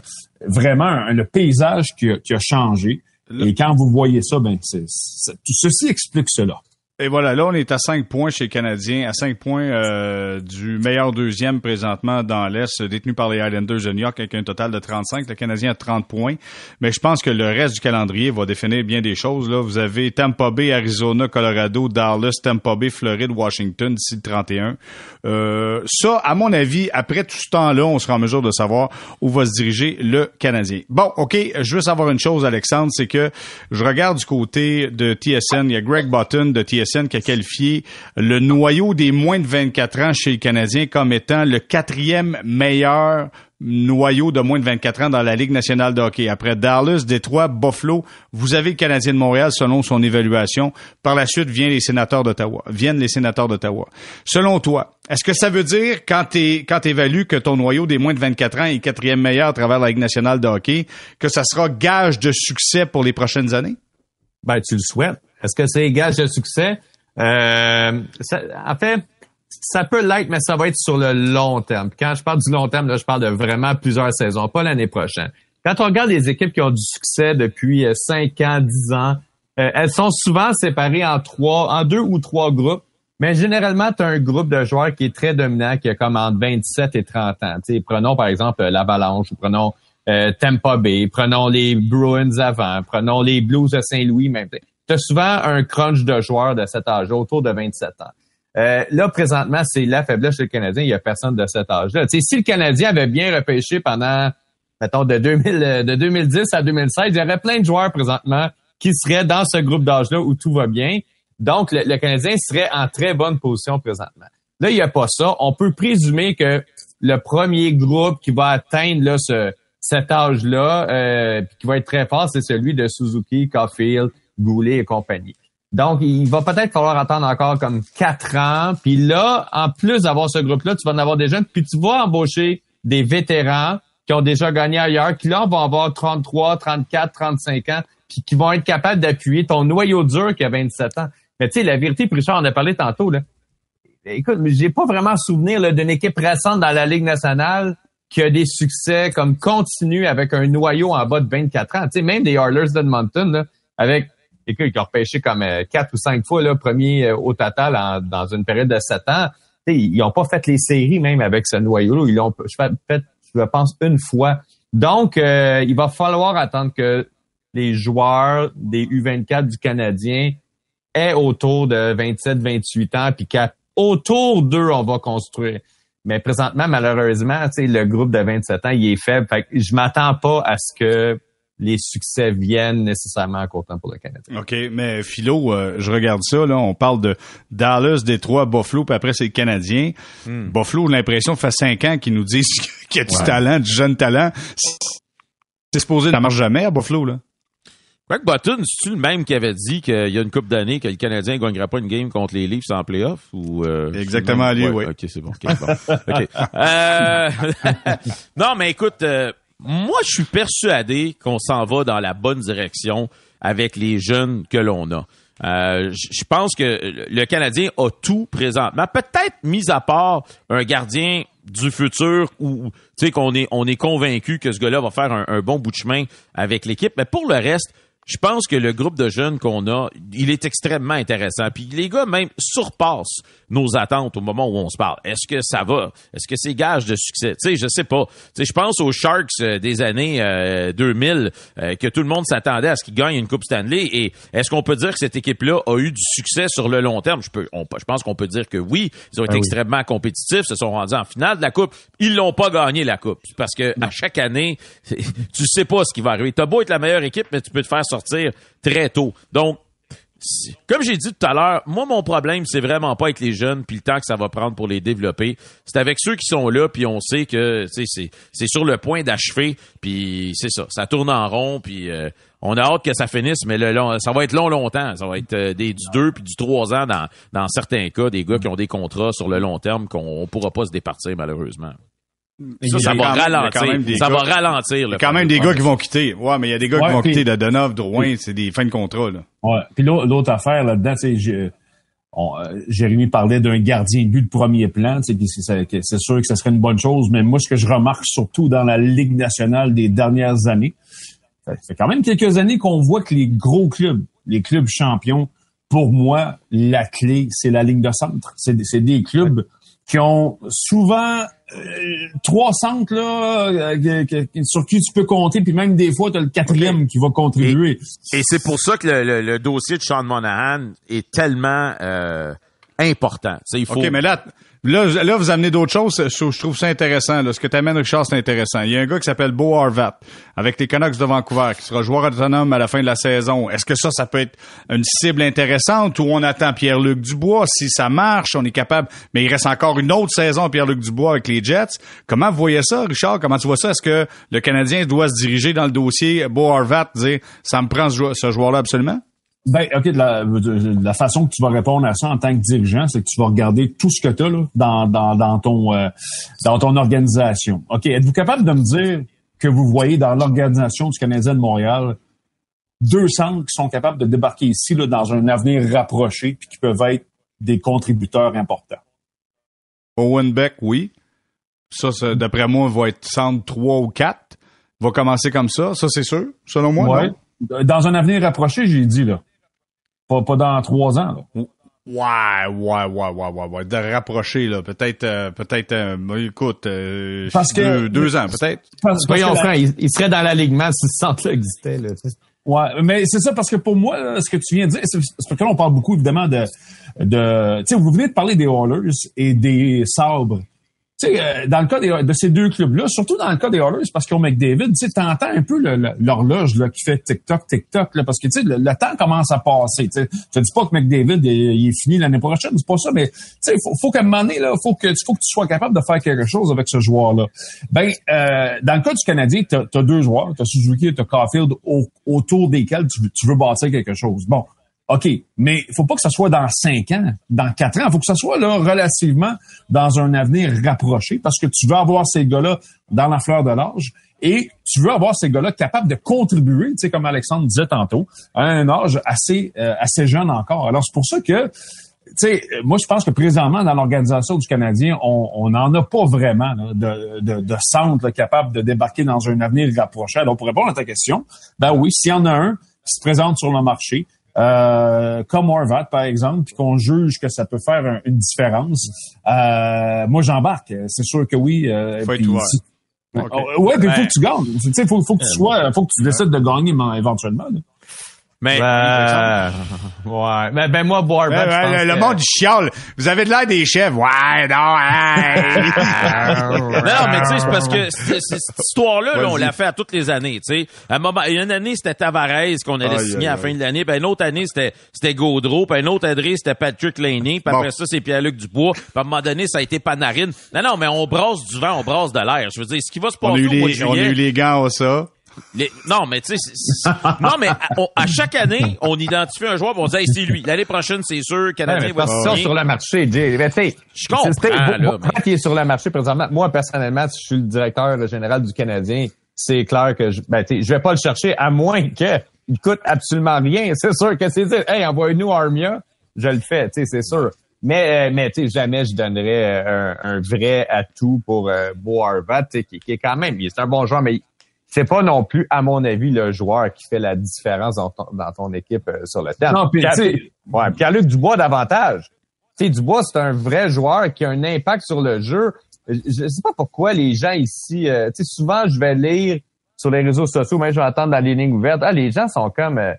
vraiment le paysage qui a, qui a changé. Et quand vous voyez ça, ben, c'est, tout ceci explique cela. Et voilà, là, on est à 5 points chez les Canadiens, à 5 points euh, du meilleur deuxième présentement dans l'Est, détenu par les Islanders de New York avec un total de 35. Le Canadien a 30 points. Mais je pense que le reste du calendrier va définir bien des choses. Là, Vous avez Tampa Bay, Arizona, Colorado, Dallas, Tampa Bay, Floride, Washington d'ici le 31. Euh, ça, à mon avis, après tout ce temps-là, on sera en mesure de savoir où va se diriger le Canadien. Bon, OK, je veux savoir une chose, Alexandre, c'est que je regarde du côté de TSN, il y a Greg Button de TSN qui a qualifié le noyau des moins de 24 ans chez les Canadiens comme étant le quatrième meilleur noyau de moins de 24 ans dans la Ligue nationale de hockey. Après Dallas, Détroit, Buffalo, vous avez le Canadien de Montréal selon son évaluation. Par la suite, viennent les sénateurs d'Ottawa. Viennent les d'Ottawa. Selon toi, est-ce que ça veut dire, quand tu quand évalues que ton noyau des moins de 24 ans est quatrième meilleur à travers la Ligue nationale de hockey, que ça sera gage de succès pour les prochaines années? Ben, tu le souhaites. Est-ce que c'est gage de succès? Euh, en fait, ça peut l'être, mais ça va être sur le long terme. Quand je parle du long terme, là, je parle de vraiment plusieurs saisons, pas l'année prochaine. Quand on regarde les équipes qui ont du succès depuis 5 euh, ans, 10 ans, euh, elles sont souvent séparées en trois, en deux ou trois groupes. Mais généralement, tu as un groupe de joueurs qui est très dominant, qui a comme entre 27 et 30 ans. prenons par exemple l'Avalanche ou prenons euh, Tampa Bay, prenons les Bruins avant, prenons les Blues de Saint-Louis même tu as souvent un crunch de joueurs de cet âge autour de 27 ans. Euh, là, présentement, c'est la faiblesse chez le Canadien. Il n'y a personne de cet âge-là. si le Canadien avait bien repêché pendant, mettons, de, 2000, de 2010 à 2016, il y aurait plein de joueurs présentement qui seraient dans ce groupe d'âge-là où tout va bien. Donc, le, Canadien serait en très bonne position présentement. Là, il n'y a pas ça. On peut présumer que le premier groupe qui va atteindre là, ce, cet âge-là, euh, qui va être très fort, c'est celui de Suzuki, Caulfield, Goulet et compagnie. Donc, il va peut-être falloir attendre encore comme quatre ans. Puis là, en plus d'avoir ce groupe-là, tu vas en avoir des jeunes. Puis tu vas embaucher des vétérans qui ont déjà gagné ailleurs, qui là vont avoir 33, 34, 35 ans, puis qui vont être capables d'appuyer ton noyau dur qui a 27 ans. Mais tu sais, la vérité, Richard on a parlé tantôt, là. Écoute, j'ai pas vraiment souvenir d'une équipe récente dans la Ligue nationale qui a des succès comme continu avec un noyau en bas de 24 ans. Tu sais, même des Oilers d'Edmonton, avec écoute, qui ont repêché comme euh, quatre ou cinq fois, le premier euh, au total dans une période de sept ans. ils n'ont pas fait les séries même avec ce noyau-là. Ils l'ont fait, je pense, une fois. Donc, euh, il va falloir attendre que les joueurs des U24 du Canadien aient autour de 27-28 ans, puis qu'autour d'eux, on va construire. Mais présentement, malheureusement, le groupe de 27 ans, il est faible. Fait que je m'attends pas à ce que les succès viennent nécessairement à court pour le Canadien. OK, mais Philo, euh, je regarde ça, là, on parle de Dallas, Détroit, Buffalo, puis après c'est le Canadien. Hmm. Buffalo, l'impression, fait cinq ans qu'ils nous disent qu'il y a du talent, du jeune talent. C'est supposé, ça marche jamais à Buffalo, là. Greg Button, c'est-tu le même qui avait dit qu'il y a une coupe d'années que le Canadien ne gagnera pas une game contre les Leafs en playoff? Ou, euh, Exactement lui, oui. OK, c'est bon. Euh, non, mais écoute, euh, moi, je suis persuadé qu'on s'en va dans la bonne direction avec les jeunes que l'on a. je pense que le Canadien a tout présentement. Peut-être mis à part un gardien du futur où qu'on est on est convaincu que ce gars-là va faire un bon bout de chemin avec l'équipe. Mais pour le reste, je pense que le groupe de jeunes qu'on a, il est extrêmement intéressant. Puis les gars même surpassent nos attentes au moment où on se parle. Est-ce que ça va? Est-ce que c'est gage de succès? Tu sais, je sais pas. Tu sais, je pense aux Sharks euh, des années 2000 euh, euh, que tout le monde s'attendait à ce qu'ils gagnent une Coupe Stanley. Et est-ce qu'on peut dire que cette équipe-là a eu du succès sur le long terme? Je, peux, je pense qu'on peut dire que oui. Ils ont été ah extrêmement compétitifs, se sont rendus en finale de la Coupe. Ils l'ont pas gagné la Coupe. Parce que à chaque année, tu sais pas ce qui va arriver. T'as beau être la meilleure équipe, mais tu peux te faire sortir très tôt. Donc, comme j'ai dit tout à l'heure, moi mon problème c'est vraiment pas avec les jeunes puis le temps que ça va prendre pour les développer. C'est avec ceux qui sont là puis on sait que c'est sur le point d'achever puis c'est ça, ça tourne en rond puis euh, on a hâte que ça finisse mais ça va être long longtemps, ça va être euh, des du 2 puis du 3 ans dans dans certains cas des gars qui ont des contrats sur le long terme qu'on pourra pas se départir malheureusement. Ça, ça va ralentir. Ça va ralentir. Il y a quand même des gars qui vont quitter. Ouais, mais il y a des gars qui vont quitter de Donov, Drouin, c'est des fins de contrat. Là. Ouais. Puis l'autre affaire là-dedans, c'est euh, Jérémy parlait d'un gardien de but de premier plan, c'est sûr que ce serait une bonne chose, mais moi, ce que je remarque surtout dans la Ligue nationale des dernières années, ça fait quand même quelques années qu'on voit que les gros clubs, les clubs champions, pour moi, la clé, c'est la ligne de centre. C'est des clubs qui ont souvent trois centres là, euh, sur qui tu peux compter, puis même des fois, tu as le quatrième qui va contribuer. Et, c'est pour ça que le, dossier de Sean Monahan est tellement euh, important. il faut... OK, mais là, Là, là, vous amenez d'autres choses. Je, trouve ça intéressant. Là. Ce que tu amènes, Richard, c'est intéressant. Il y a un gars qui s'appelle Beau Harvat avec les Canucks de Vancouver qui sera joueur autonome à la fin de la saison. Est-ce que ça, ça peut être une cible intéressante ou on attend Pierre-Luc Dubois? Si ça marche, on est capable. Mais il reste encore une autre saison Pierre-Luc Dubois avec les Jets. Comment vous voyez ça, Richard? Comment tu vois ça? Est-ce que le Canadien doit se diriger dans le dossier Beau Harvat, dire ça me prend ce joueur-là absolument? Ben, OK, la, la, façon que tu vas répondre à ça en tant que dirigeant, c'est que tu vas regarder tout ce que tu as là, dans, dans, dans, ton, euh, dans ton organisation. OK, êtes-vous capable de me dire que vous voyez dans l'organisation du Canadien de Montréal deux centres qui sont capables de débarquer ici là, dans un avenir rapproché puis qui peuvent être des contributeurs importants? Owen Beck, oui. Ça, d'après moi, va être centre 3 ou 4. Va commencer comme ça, ça c'est sûr, selon moi. Ouais. Dans un avenir rapproché, j'ai dit là. Pas, pas dans trois ans. Là. Ouais, ouais, ouais, ouais, ouais, ouais. De rapprocher, là. Peut-être, euh, peut-être, euh, écoute, euh, deux, ans, peut-être. Voyons, il, il, serait dans l'alignement si ce centre-là existait, là. Ouais, mais c'est ça parce que pour moi, ce que tu viens de dire, c'est parce que là, on parle beaucoup évidemment de, de, tu sais, vous venez de parler des Oilers et des Sabres. Euh, dans le cas de ces deux clubs-là, surtout dans le cas des Oilers, parce qu'au McDavid, tu entends un peu l'horloge là, qui fait tic-toc, tic-toc, là, parce que le, le temps commence à passer. Tu ne dis pas que McDavid il, est fini l'année prochaine, c'est pas ça, mais il faut, faut qu'à un moment donné, là, faut que, faut que tu sois capable de faire quelque chose avec ce joueur-là. Ben, euh, dans le cas du Canadien, tu as, deux joueurs, tu as Suzuki et tu as Caulfield autour desquels tu, tu veux bâtir quelque chose. Bon, OK, mais il faut pas que ça soit dans cinq ans, dans quatre ans. Il faut que ça soit là relativement dans un avenir rapproché parce que tu veux avoir ces gars-là dans la fleur de l'âge et tu veux avoir ces gars-là capables de contribuer, tu sais, comme Alexandre disait tantôt, à un âge assez, euh, assez jeune encore. Alors, c'est pour ça que tu sais, moi, je pense que présentement, dans l'organisation du Canadien, on n'en a pas vraiment de, de, de centre capable de débarquer dans un avenir rapproché. Alors, pour répondre à ta question, ben oui, s'il y en a un qui se présente sur le marché, euh, comme Horvat, par exemple, puis qu'on juge que ça peut faire une différence, euh, moi j'embarque. C'est sûr que oui. Euh, faut ouais, puis il faut que tu gagnes. Il faut, faut que tu sois, faut que tu décides de gagner éventuellement. Mais Euh, ouais. Ben, ben moi, je ouais, pense le, que- monde du chiale. Vous avez de l'air des chefs. Ouais, non, hey. Non, non, mais tu sais, c'est parce que c'est- c'est- cette histoire-là, là, on l'a fait à toutes les années, tu sais. À un moment, une année, c'était Tavares qu'on allait Aïe, signer à la fin de l'année. Ben, une autre année, c'était, c'était Gaudreau. Puis une autre année, c'était Patrick Laney. Puis Bon. après ça, c'est Pierre-Luc Dubois. Puis à un moment donné, ça a été Panarin. Non, non, mais on brasse du vent, on brasse de l'air. Je veux dire, ce qui va se On a passer eu au mois de les, on a eu les gants ça. Les- non, mais tu sais, c'est- c'est- non, mais à, on- à chaque année, on identifie un joueur, on dit, hey, c'est lui. L'année prochaine, c'est sûr, Ouais, Canadien va signer. sur le marché, Jay. Mais tu sais, Je comprends, c'est- c'est- là, moi, mais- qui est sur le marché présentement, moi, personnellement, si je suis le directeur général du Canadien, c'est clair que je, ben, je vais pas le chercher à moins que il coûte absolument rien. C'est sûr que c'est dire, hey, envoie-nous Armia, je le fais, tu sais, c'est sûr. Mais, euh, mais tu sais, jamais je donnerais euh, un, un vrai atout pour euh, Bo qui, qui est quand même, il est un bon joueur, mais c'est pas non plus, à mon avis, le joueur qui fait la différence dans ton, dans ton équipe euh, sur le terrain. Non, puis, Pierre- ouais, Pierre-Luc Dubois davantage. Sais, Dubois, c'est un vrai joueur qui a un impact sur le jeu. Je je sais pas pourquoi les gens ici, euh, tu sais, souvent je vais lire sur les réseaux sociaux, même je vais entendre dans les lignes ouvertes, ah, les gens sont comme, euh,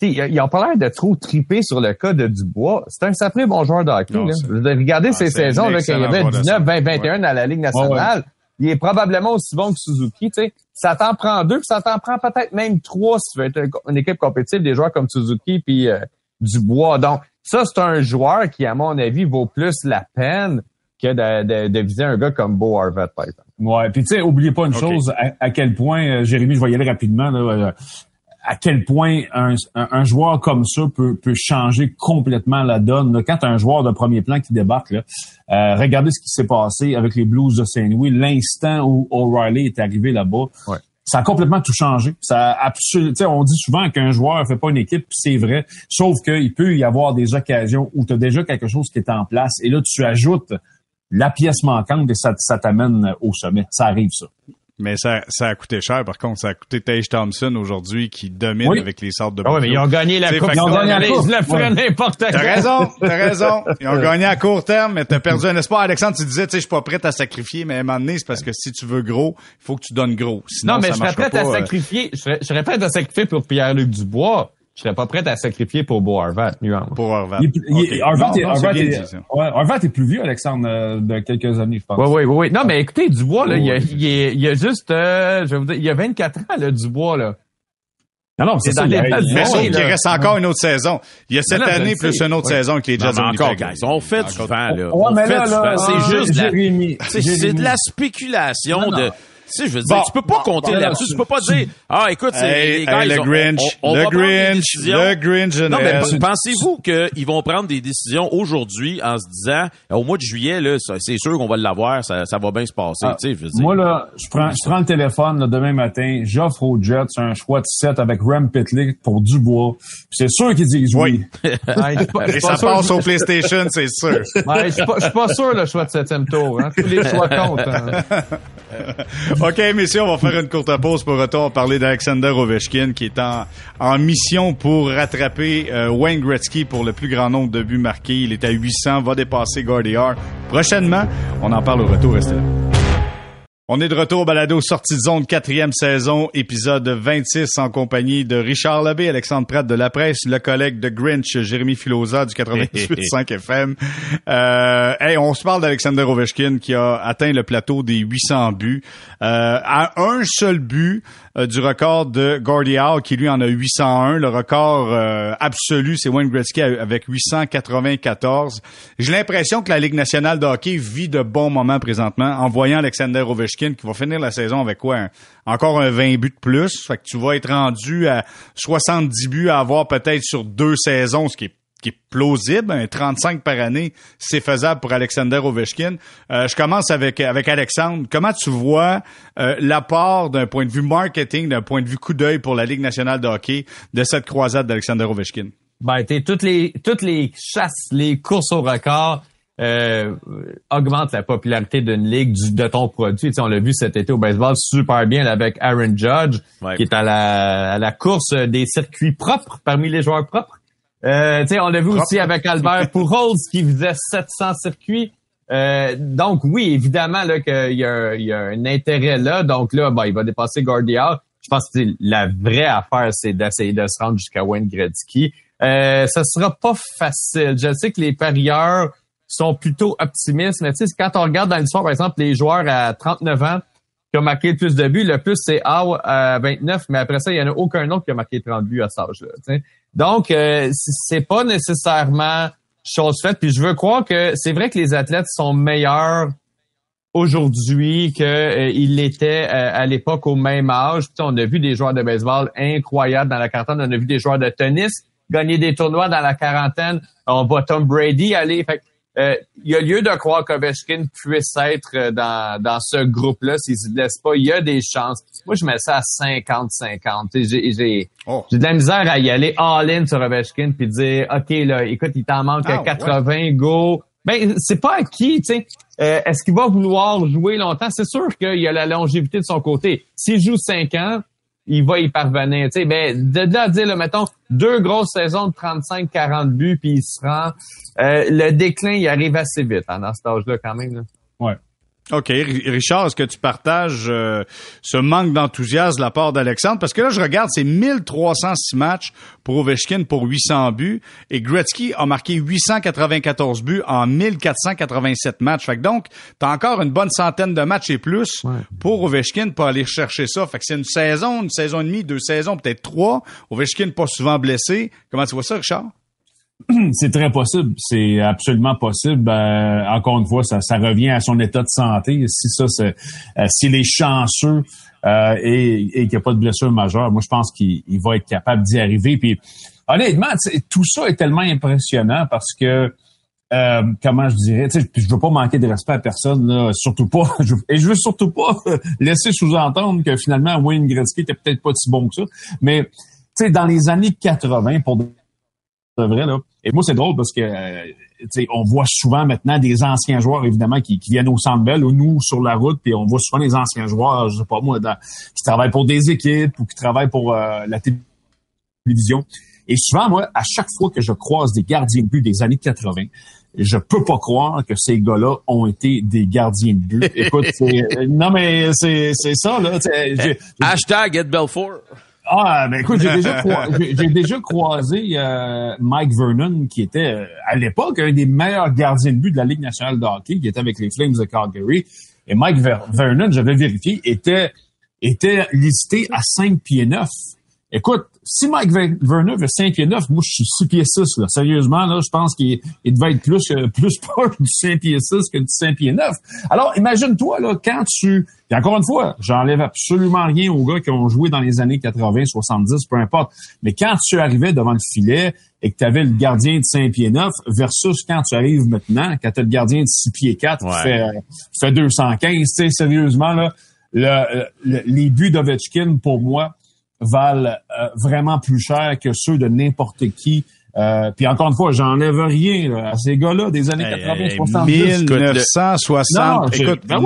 tu sais, ils ont pas l'air de trop triper sur le cas de Dubois. C'est un sacré bon joueur de hockey. Non, là. Regardez Ah, ces saisons, là, quand il y avait joueur de 19, 20, centre. 21 dans la Ligue nationale. Il est probablement aussi bon que Suzuki, tu sais. Ça t'en prend deux, puis ça t'en prend peut-être même trois si tu veux être une équipe compétitive, des joueurs comme Suzuki puis euh, Dubois. Donc, ça, c'est un joueur qui, à mon avis, vaut plus la peine que de, de, de viser un gars comme Bo Harvett, par exemple. Ouais, puis tu sais, oubliez pas une chose, à, à quel point, euh, Jérémy, je vais y aller rapidement, là, euh, à quel point un, joueur comme ça peut, peut changer complètement la donne. là. Quand un joueur de premier plan qui débarque, là, euh, regardez ce qui s'est passé avec les Blues de Saint-Louis, l'instant où O'Reilly est arrivé là-bas. Ouais. Ça a complètement tout changé. Ça a absolu- tu sais, on dit souvent qu'un joueur fait pas une équipe, c'est vrai. Sauf qu'il peut y avoir des occasions où tu as déjà quelque chose qui est en place. Et là, tu ajoutes la pièce manquante et ça, ça t'amène au sommet. Ça arrive, ça. Mais ça, ça a coûté cher, par contre. Ça a coûté Tage Thompson aujourd'hui qui domine Oui. avec les sortes de Ah ouais, mais ils ont gagné la Coupe. Ils ont gagné la Coupe. Ouais. n'importe T'as raison, t'as raison. Ils ont gagné à court terme, mais t'as perdu un espoir. Alexandre, tu disais, tu sais, je suis pas prêt à sacrifier, mais à un moment donné, c'est parce que si tu veux gros, il faut que tu donnes gros. Sinon, Non, mais ça je serais prêt à pas, euh, sacrifier. Je serais, je serais prêt à sacrifier pour Pierre-Luc Dubois. Je serais pas prêt à sacrifier pour Bo Harvat, nuance. pour Horvat. Il, est- il est- Non, est- non, est- dit, ouais, est plus vieux, Alexandre, euh, de quelques années, je pense. Oui, oui, oui, oui. Non, mais écoutez, Dubois, là, Oh, il, y a, oui. il, y a, il y a juste, euh, je vais vous dire, il y a 24 ans, là, Dubois, là. Non, non, c'est C'est ça. il reste encore une autre saison. Il y a cette année plus une autre Ouais. saison avec les Jets de encore, guys, on fait du vent, là. Ouais, on mais fait là, du là, vent. C'est euh, juste de la, c'est- de spéculation de, tu sais, je veux dire, Bon. tu peux pas compter bon, là-dessus. tu- peux pas dire, ah, écoute, c'est, Hey, les gars, hey, le ont- Grinch, on- on le va prendre des Grinch, le Grinch Non, mais pensez-vous qu'ils vont prendre des décisions aujourd'hui en se disant, euh, au mois de juillet, là, c'est sûr qu'on va l'avoir, ça, ça va bien se passer, Ah, tu sais, je veux dire. Moi, là, je prends, je prends le téléphone là, demain matin, j'offre aux Jets un choix de 7 avec Rem Pitlick pour Dubois. C'est sûr qu'ils disent oui. Pas- Et ça sûr- passe au PlayStation, c'est sûr. Je suis pas, je suis pas sûr, le choix de septième tour. Hein. Tous les choix comptent. hein. OK, messieurs, on va faire une courte pause pour retour parler d'Alexander Ovechkin qui est en, en mission pour rattraper euh, Wayne Gretzky pour le plus grand nombre de buts marqués. Il est à 800, va dépasser Gordillard. Prochainement, on en parle au retour. Restez là. On est de retour au balado sortie de zone, quatrième saison, épisode 26 en compagnie de Richard Labbé, Alexandre Pratt de La Presse, le collègue de Grinch, Jérémy Filosa du 98.5 FM. Euh, hey, on se parle d'Alexander Ovechkin qui a atteint le plateau des 800 buts. Euh, à un seul but euh, du record de Gordie Howe qui lui en a 801. Le record euh, absolu, c'est Wayne Gretzky avec 894. J'ai l'impression que la Ligue nationale de hockey vit de bons moments présentement en voyant Alexander Ovechkin qui va finir la saison avec quoi? encore un 20 buts de plus. Fait que tu vas être rendu à 70 buts à avoir peut-être sur deux saisons, ce qui est qui est plausible, un 35 par année, c'est faisable pour Alexander Ovechkin. Euh, je commence avec avec Alexandre. Comment tu vois euh, l'apport d'un point de vue marketing, d'un point de vue coup d'œil pour la Ligue nationale de hockey de cette croisade d'Alexander Ovechkin? Ben, t'es, toutes les toutes les chasses, les courses au record euh, augmentent la popularité d'une ligue du, de ton produit. On l'a vu cet été au baseball super bien avec Aaron Judge, Ouais. qui est à la, à la course des circuits propres parmi les joueurs propres. Euh, tu sais, on l'a vu aussi avec Albert Pujols qui faisait 700 circuits. Euh, donc oui, évidemment là qu'il y a, un- il y a un intérêt là. Donc là, ben, il va dépasser Gordillard. je pense que la vraie affaire, c'est d'essayer de se rendre jusqu'à Wayne Gretzky. Euh, ça sera pas facile. Je sais que les parieurs sont plutôt optimistes, mais tu sais, quand on regarde dans l'histoire, par exemple, les joueurs à 39 ans qui ont marqué le plus de buts, le plus c'est Howe à 29, mais après ça, il y en a aucun autre qui a marqué 30 buts à cet âge-là. Donc, euh, c'est pas nécessairement chose faite. Puis je veux croire que c'est vrai que les athlètes sont meilleurs aujourd'hui qu'ils euh, l'étaient euh, à l'époque au même âge. Puis, on a vu des joueurs de baseball incroyables dans la quarantaine. On a vu des joueurs de tennis gagner des tournois dans la quarantaine. On voit Tom Brady aller. Euh, il y a lieu de croire qu'Ovechkin puisse être euh, dans, dans ce groupe-là s'il se laisse pas. Il y a des chances. Moi, je mets ça à 50-50. J'ai, j'ai, oh. j'ai de la misère à y aller all-in sur Ovechkin puis dire, OK, là, écoute, il t'en manque 80, ah, go. Ben, c'est pas acquis, tu sais. Euh, est-ce qu'il va vouloir jouer longtemps? C'est sûr qu'il y a la longévité de son côté. S'il joue 5 ans, il va y parvenir. Tu sais, ben, de là à dire, là, mettons, deux grosses saisons de 35-40 buts, puis il se rend. Euh, le déclin, il arrive assez vite hein, dans cet âge-là, quand même. Là. Ouais. OK. Richard, est-ce que tu partages euh, ce manque d'enthousiasme de la part d'Alexandre? Parce que là, je regarde, c'est 1306 matchs pour Ovechkin pour 800 buts et Gretzky a marqué 894 buts en 1487 matchs. Fait que donc, t'as encore une bonne centaine de matchs et plus pour Ovechkin pour aller chercher ça. Fait que c'est une saison, une saison et demie, deux saisons, peut-être trois. Ovechkin pas souvent blessé. Comment tu vois ça, Richard? c'est très possible. C'est absolument possible. Euh, encore une fois, ça, revient à son état de santé. Si ça, c'est, euh, s'il est chanceux euh, et, et qu'il n'y a pas de blessure majeure, moi, je pense qu'il va être capable d'y arriver. Puis, honnêtement, tout ça est tellement impressionnant parce que comment je dirais, je veux pas manquer de respect à personne, surtout pas, et je veux surtout pas laisser sous-entendre que finalement Wayne Gretzky était peut-être pas si bon que ça, mais dans les années 80, pour vrai, là. Et moi, c'est drôle parce que euh, on voit souvent maintenant des anciens joueurs, évidemment, qui, viennent au Centre Bell ou nous sur la route, puis on voit souvent des anciens joueurs, je sais pas moi, qui travaillent pour des équipes ou qui travaillent pour euh, la télévision. Et souvent, moi, à chaque fois que je croise des gardiens de but des années 80, je peux pas croire que ces gars-là ont été des gardiens de but. Écoute, non mais c'est ça là. Hashtag Ed Belfort. Ah, ben écoute, j'ai déjà, j'ai déjà croisé euh, Mike Vernon, qui était euh, à l'époque un des meilleurs gardiens de but de la Ligue nationale de hockey, qui était avec les Flames de Calgary. Et Mike Vernon, j'avais vérifié, était était listé à 5 pieds 9. Écoute, si Mike Vernon veut 5 pieds 9, moi je suis 6 pieds 6. Là. Sérieusement, là, je pense qu'il devait être plus plus proche du 5 pieds 6 que du 5 pieds 9. Alors, imagine-toi, là, quand tu... Et encore une fois, j'enlève absolument rien aux gars qui ont joué dans les années 80, 70, peu importe. Mais quand tu arrivais devant le filet et que tu avais le gardien de 5 pieds 9 versus quand tu arrives maintenant, quand tu as le gardien de 6 pieds 4 qui, fait, qui fait 215, tu sais, sérieusement, là, le, les buts d'Ovechkin, pour moi, valent euh, vraiment plus cher que ceux de n'importe qui euh, puis encore une fois, j'enlève rien à ces gars-là des années 80, 70. 1960. écoute, ben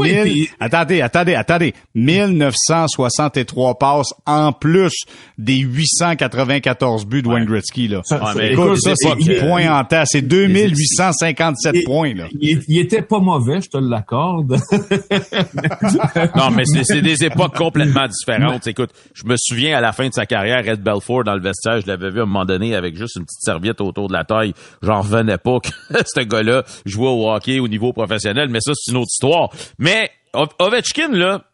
attendez, attendez, attendez. 1963 passes en plus des 894 buts de Wayne Gretzky. Là. écoute, ça, c'est 10 points en tas. C'est 2857 points. Là. Il, il, était pas mauvais, je te l'accorde. non, mais c'est des époques complètement différentes. Écoute, je me souviens à la fin de sa carrière, Ed Belfort dans le vestiaire, je l'avais vu à un moment donné avec juste une petite autour de la taille. J'en revenais pas que ce gars-là jouait au hockey au niveau professionnel, mais ça, c'est une autre histoire. Mais Ovechkin, là,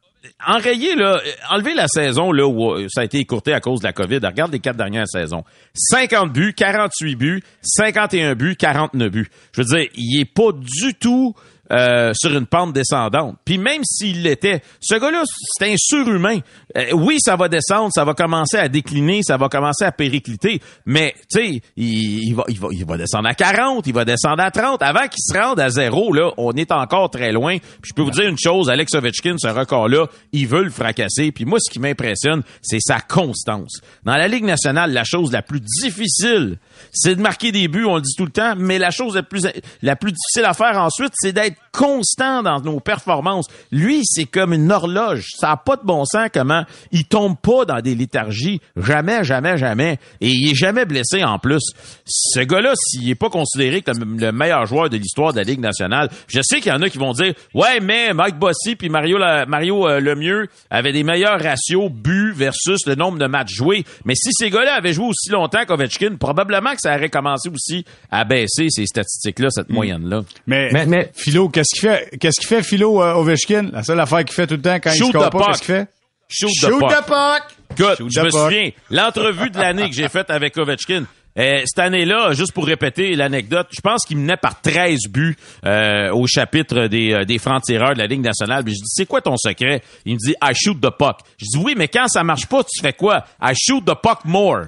enrayer, là, enlever la saison là où euh, ça a été écourté à cause de la COVID. Regarde les quatre dernières saisons. 50 buts, 48 buts, 51 buts, 49 buts. Je veux dire, il est pas du tout euh, sur une pente descendante. Puis même s'il l'était, ce gars-là, c'est un surhumain. Euh, oui, ça va descendre, ça va commencer à décliner, ça va commencer à péricliter, mais tu sais, il, va, il, va, il va descendre à 40, il va descendre à 30. Avant qu'il se rende à zéro, là, on est encore très loin. Puis je peux vous dire une chose, Alex Ovechkin, ce record-là, il veut le fracasser. Puis moi, ce qui m'impressionne, c'est sa constance. Dans la Ligue nationale, la chose la plus difficile c'est de marquer des buts, on le dit tout le temps, mais la chose la plus, la difficile à faire ensuite, c'est d'être constant dans nos performances. Lui, c'est comme une horloge. Ça a pas de bon sens comment il tombe pas dans des léthargies. Jamais, jamais, jamais. Et il est jamais blessé en plus. Ce gars-là, s'il est pas considéré comme le meilleur joueur de l'histoire de la Ligue nationale, je sais qu'il y en a qui vont dire, ouais, mais Mike Bossy puis Mario, Mario euh, Lemieux avaient des meilleurs ratios buts versus le nombre de matchs joués. Mais si ces gars-là avaient joué aussi longtemps qu'Ovechkin, probablement que ça aurait commencé aussi à baisser ces statistiques-là, cette hmm. moyenne-là. Mais, mais, Philo, qu'est-ce qu'il fait? Qu'est-ce qu'il fait, Philo, euh, Ovechkin? La seule affaire qu'il fait tout le temps quand il se pas, qu'est-ce qu'il fait? Shoot, Shoot the puck! Écoute, je me souviens, l'entrevue de l'année que j'ai faite avec Ovechkin, euh, cette année-là, juste pour répéter l'anecdote, je pense qu'il menait par 13 buts euh, au chapitre des, euh, des francs-tireurs de la Ligue nationale. je dis, c'est quoi ton secret? Il me dit, I shoot the puck. Je dis, oui, mais quand ça marche pas, tu fais quoi? I shoot the puck more.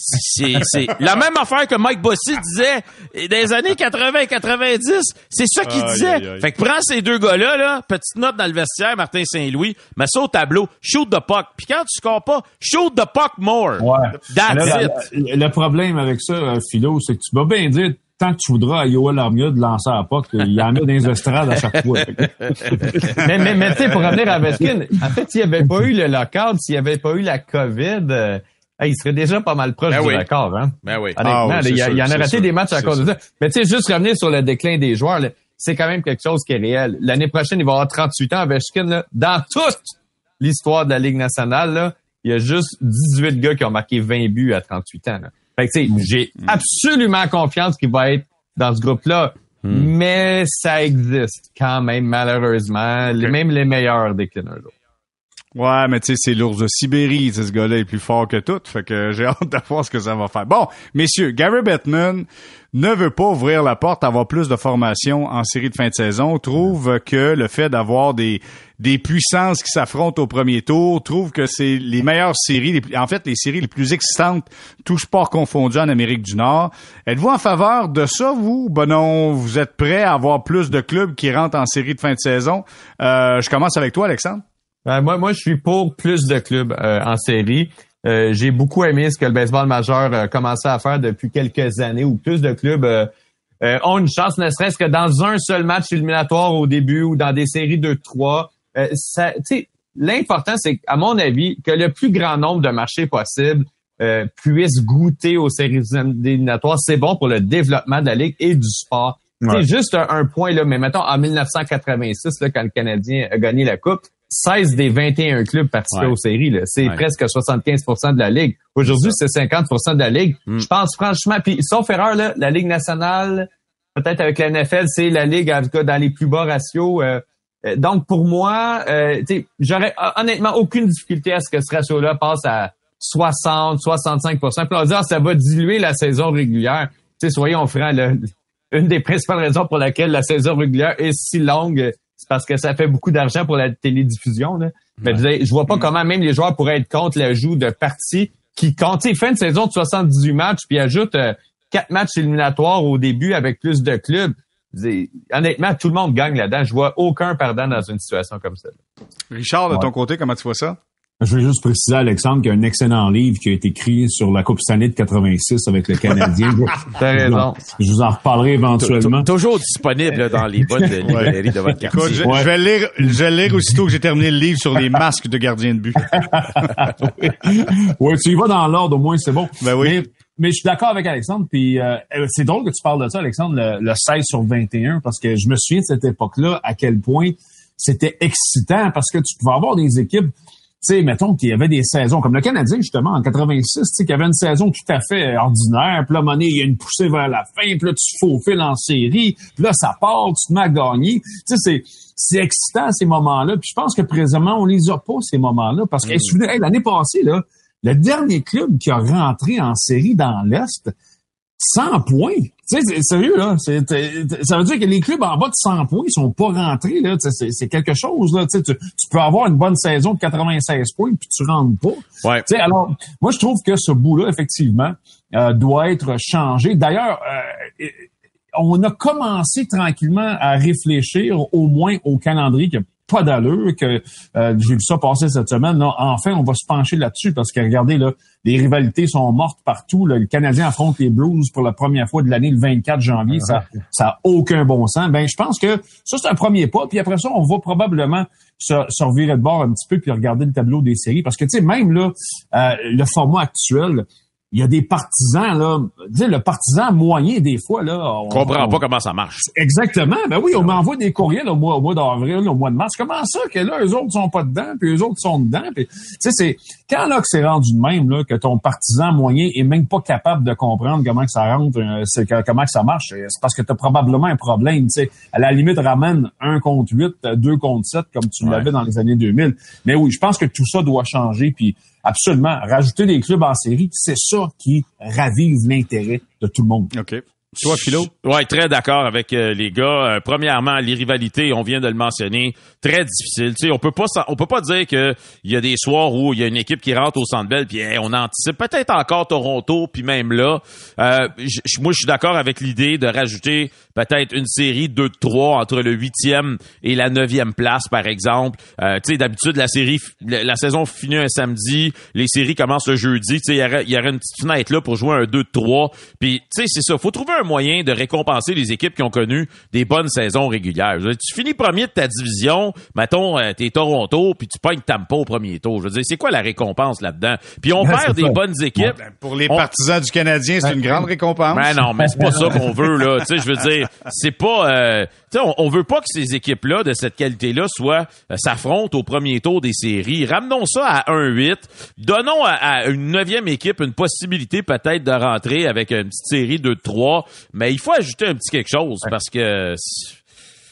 C'est la même affaire que Mike Bossy disait dans les années 80 et 90. C'est ça qu'il disait. Fait que prends ces deux gars-là, là, petite note dans le vestiaire, Martin Saint-Louis, mets ça au tableau, shoot the puck. Puis quand tu scores pas, shoot the puck more. Ouais. That's it. Le, problème avec ça, euh, Philo, c'est que tu vas bien dire tant que tu voudras à Yoel Armia de lancer à puck, il y en a dans les estrades à chaque fois. mais mais, mais tu sais, pour revenir à Veskin, en fait, s'il n'y avait pas eu le lockout, s'il n'y avait pas eu la COVID, il serait déjà pas mal proche ben du record, hein? Ben oui. Honnêtement, ah il, y en a raté des matchs à cause de ça. Mais tu sais, juste revenir sur le déclin des joueurs, c'est quand même quelque chose qui est réel. L'année prochaine, il va avoir 38 ans, Ovechkin, là, dans toute l'histoire de la Ligue nationale, là, il y a juste 18 gars qui ont marqué 20 buts à 38 ans. Là. Fait que, tu sais, j'ai mm. absolument confiance qu'il va être dans ce groupe-là. Mm. Mais ça existe quand même, malheureusement. Même les meilleurs déclinent un jour. Ouais, mais tu sais, c'est l'ours de Sibérie. Ce gars-là est plus fort que tout. Fait que j'ai hâte de voir ce que ça va faire. Bon, messieurs, Gary Bettman ne veut pas ouvrir la porte, avoir plus de formation en série de fin de saison. Trouve que le fait d'avoir des, des puissances qui s'affrontent au premier tour, trouve que c'est les meilleures séries, en fait, les séries les plus excitantes, tout sport confondu en Amérique du Nord. Êtes-vous en faveur de ça, vous? Ben non, vous êtes prêt à avoir plus de clubs qui rentrent en série de fin de saison? Euh, je commence avec toi, Alexandre. Ben, moi, moi, je suis pour plus de clubs euh, en série. Euh, j'ai beaucoup aimé ce que le baseball majeur a commencé à faire depuis quelques années, où plus de clubs euh, ont une chance, ne serait-ce que dans un seul match éliminatoire au début ou dans des séries de trois. ça, l'important, c'est, à mon avis, que le plus grand nombre de marchés possibles puissent goûter aux séries éliminatoires. C'est bon pour le développement de la ligue et du sport. C'est juste un, point là, mais mettons en 1986, là, quand le Canadien a gagné la coupe, 16 des 21 clubs participaient aux séries. C'est presque 75% de la Ligue. Aujourd'hui, c'est 50% de la Ligue. Mm. Je pense franchement, puis sauf erreur, là, la Ligue nationale, peut-être avec la NFL, c'est la Ligue en tout cas dans les plus bas ratios. Euh, euh, donc pour moi, euh, j'aurais honnêtement aucune difficulté à ce que ce ratio-là passe à 60, 65% Puis on va dire, ça va diluer la saison régulière. sais, soyons francs, une des principales raisons pour laquelle la saison régulière est si longue, parce que ça fait beaucoup d'argent pour la télédiffusion. Là. Mais je vois pas mm. comment même les joueurs pourraient être contre l'ajout de parties qui comptent. Il fait une saison de 78 matchs, puis ajoute euh, quatre matchs éliminatoires au début avec plus de clubs. Honnêtement, tout le monde gagne là-dedans. Je vois aucun perdant dans une situation comme ça. Richard, de ton côté, comment tu vois ça? Je veux juste préciser, Alexandre, qu'il y a un excellent livre qui a été écrit sur la Coupe Stanley de 86 avec le Canadien. T'as raison. Je vous en reparlerai éventuellement. Toujours disponible dans les bonnes librairies de votre quartier. je, vais lire, je vais lire aussitôt que j'ai terminé le livre sur les masques de gardiens de but. oui, tu y vas dans l'ordre, au moins, c'est bon. Ben oui. Mais, je suis d'accord avec Alexandre, puis euh, c'est drôle que tu parles de ça, Alexandre, le, le 16 sur 21, parce que je me souviens de cette époque-là, à quel point c'était excitant, parce que tu pouvais avoir des équipes sais, mettons qu'il y avait des saisons, comme le Canadien, justement, en 86, tu sais, qu'il y avait une saison tout à fait ordinaire, puis là, monnaie, il y a une poussée vers la fin, puis là, tu faufiles en série, puis là, ça part, tu te mets à gagner. Tu sais, c'est, c'est excitant, ces moments-là, puis je pense que présentement, on les a pas, ces moments-là, parce que, mm. l'année passée, là, le dernier club qui a rentré en série dans l'Est, 100 points. Tu sais, sérieux, là. ça veut dire que les clubs en bas de 100 points, ils sont pas rentrés, là. C'est quelque chose, là. Tu, tu peux avoir une bonne saison de 96 points puis tu rentres pas. Ouais. Tu sais, alors, moi, je trouve que ce bout-là, effectivement, euh, doit être changé. D'ailleurs, euh, on a commencé tranquillement à réfléchir au moins au calendrier pas d'allure, que euh, j'ai vu ça passer cette semaine. Non, enfin, on va se pencher là-dessus parce que regardez, là, les rivalités sont mortes partout. Le Canadien affronte les Blues pour la première fois de l'année le 24 janvier. Ça, ça a aucun bon sens. Ben, je pense que ça, c'est un premier pas. Puis après ça, on va probablement se, se revirer de bord un petit peu puis regarder le tableau des séries. Parce que, tu sais, même là, euh, le format actuel, il y a des partisans, là. Tu le partisan moyen, des fois, là. On comprend pas comment ça marche. Exactement. Ben oui, on m'envoie des courriels au mois, au mois d'avril, au mois de mars. Comment ça que là, eux autres sont pas dedans, puis eux autres sont dedans? tu sais, c'est quand là que c'est rendu de même, là, que ton partisan moyen est même pas capable de comprendre comment que ça rentre, euh, c'est comment que ça marche, c'est parce que tu as probablement un problème. Tu sais, à la limite, ramène un contre 8, deux contre 7, comme tu l'avais dans les années 2000. Mais oui, je pense que tout ça doit changer, puis Absolument. Rajouter des clubs en série, c'est ça qui ravive l'intérêt de tout le monde. OK. Toi, Philo? Ouais, très d'accord avec euh, les gars. Euh, premièrement, les rivalités, on vient de le mentionner, très difficile. Tu sais, on peut pas, on peut pas dire que il y a des soirs où il y a une équipe qui rentre au Centre Bell, puis on anticipe peut-être encore Toronto, puis même là. Euh, moi, je suis d'accord avec l'idée de rajouter peut-être une série 2 de 3 entre le huitième et la neuvième place, par exemple. tu sais, d'habitude, la série, la, saison finit un samedi, les séries commencent le jeudi. Tu sais, il y aurait, y aurait une petite fenêtre là pour jouer un 2 de 3. Puis, tu sais, c'est ça. Faut trouver un moyen de récompenser les équipes qui ont connu des bonnes saisons régulières. tu finis premier de ta division, mettons, euh, t'es Toronto, puis tu pognes Tampa au premier tour. Je veux dire, c'est quoi la récompense là-dedans? Puis on perd des bonnes équipes. Ben, pour les partisans du Canadien, c'est une grande récompense. Ben non, mais c'est pas ça qu'on veut, là. Tu sais, je veux dire, c'est pas... Euh, on, on, veut pas que ces équipes-là de cette qualité-là soient euh, s'affrontent au premier tour des séries. Ramenons ça à 1-8. Donnons à, une neuvième équipe une possibilité peut-être de rentrer avec une petite série de 3 mais il faut ajouter un petit quelque chose parce que.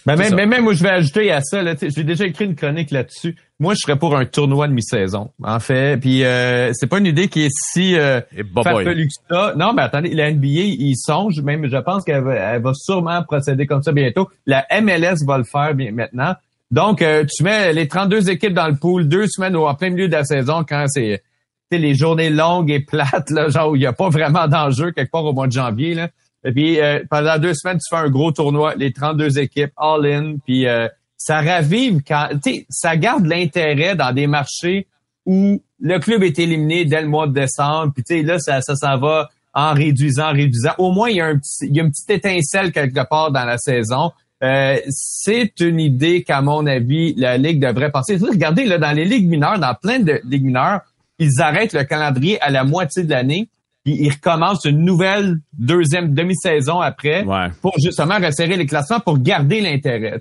Mais même, mais même, moi, je vais ajouter à ça, j'ai déjà écrit une chronique là-dessus. Moi, je serais pour un tournoi de mi-saison, en fait. Puis euh, c'est pas une idée qui est si euh, farfelue que ça. Non, mais attendez, la NBA, il songe, même je pense qu'elle va, va, sûrement procéder comme ça bientôt. La MLS va le faire bien maintenant. Donc, euh, tu mets les 32 équipes dans le pool deux semaines en plein milieu de la saison quand c'est les journées longues et plates, là, genre où il n'y a pas vraiment d'enjeu quelque part au mois de janvier. Là. Et puis, euh, pendant deux semaines, tu fais un gros tournoi, les 32 équipes, all-in, puis euh, ça ravive quand, ça garde l'intérêt dans des marchés où le club est éliminé dès le mois de décembre, puis tu sais, là, ça, ça s'en va en réduisant, en réduisant. Au moins, il y a, un petit, il y a une petite étincelle quelque part dans la saison. Euh, c'est une idée qu'à mon avis, la Ligue devrait penser. Regardez, là, dans les ligues mineures, dans plein de ligues mineures, ils arrêtent le calendrier à la moitié de l'année il recommence une nouvelle deuxième demi-saison après pour justement resserrer les classements pour garder l'intérêt.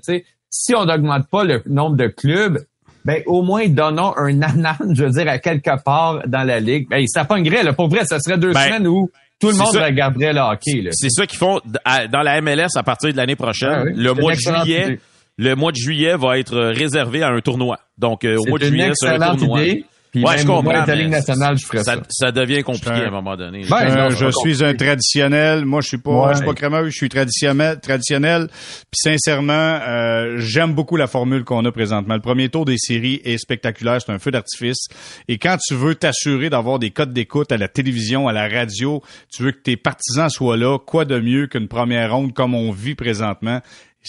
Si on n'augmente pas le nombre de clubs, ben au moins donnons un anan, je veux dire, à quelque part dans la ligue. Ben, ça pognerait, là. Pour vrai, ça serait deux ben, semaines où tout le monde regarderait le hockey. C'est ça qu'ils font dans la MLS à partir de l'année prochaine. Ah le mois de juillet. Le mois de juillet va être réservé à un tournoi. Donc, euh, au mois de juillet, c'est un tournoi. Idée ouais, je comprends. nationale, je ferais ça, ça. devient compliqué à un moment donné. Ben, je suis un traditionnel. Moi, je suis pas, je suis pas crémeux, je suis traditionnel. traditionnel. Puis sincèrement, euh, j'aime beaucoup la formule qu'on a présentement. Le premier tour des séries est spectaculaire. C'est un feu d'artifice. Et quand tu veux t'assurer d'avoir des codes d'écoute à la télévision, à la radio, tu veux que tes partisans soient là. Quoi de mieux qu'une première ronde comme on vit présentement?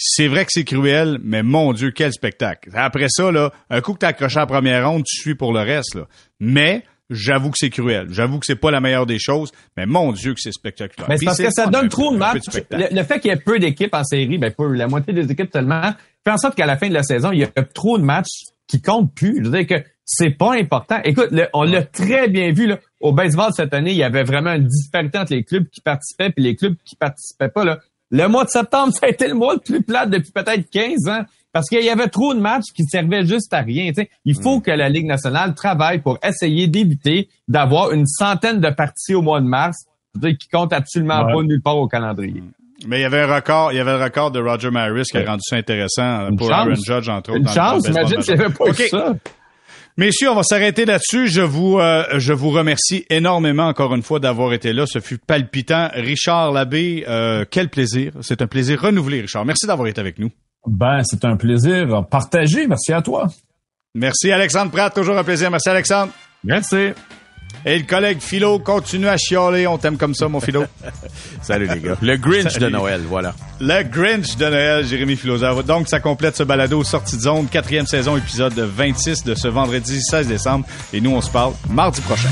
C'est vrai que c'est cruel, mais mon Dieu, quel spectacle. Après ça, là, un coup que t'as accroché à la première ronde, tu suis pour le reste. Là. Mais j'avoue que c'est cruel. J'avoue que c'est pas la meilleure des choses, mais mon Dieu que c'est spectaculaire. Mais c'est parce que ça donne trop de matchs. Le, fait qu'il y ait peu d'équipes en série, ben peu, la moitié des équipes seulement, fait en sorte qu'à la fin de la saison, il y a trop de matchs qui comptent plus. Je veux dire que c'est pas important. Écoute, on l'a très bien vu là, au baseball cette année, il y avait vraiment une disparité entre les clubs qui participaient et les clubs qui participaient pas. Là. Le mois de septembre, ça a été le mois le plus plat depuis peut-être 15 ans. Parce qu'il y avait trop de matchs qui servaient juste à rien. Il faut mm. que la Ligue nationale travaille pour essayer d'éviter d'avoir une centaine de parties au mois de mars qui comptent absolument pas nulle part au calendrier. Mm. Mais il y avait un record, il y avait le record de Roger Maris qui a rendu ça intéressant pour Aaron Judge, entre autres. Une chance, imagine s'il n'y avait pas ça. Messieurs, on va s'arrêter là-dessus. Je vous, euh, je vous remercie énormément encore une fois d'avoir été là. Ce fut palpitant. Richard Labbé, euh, quel plaisir. C'est un plaisir renouvelé, Richard. Merci d'avoir été avec nous. Ben, c'est un plaisir partagé. Merci à toi. Merci, Alexandre Pratt. Toujours un plaisir. Merci, Alexandre. Merci. Et le collègue Philo continue à chialer. On t'aime comme ça, mon Philo. Salut les gars. Le Grinch de Noël, voilà. Le Grinch de Noël, Jérémy Philosophe. Donc, ça complète ce balado sortie de zone, quatrième saison, épisode 26 de ce vendredi 16 décembre. Et nous, on se parle mardi prochain.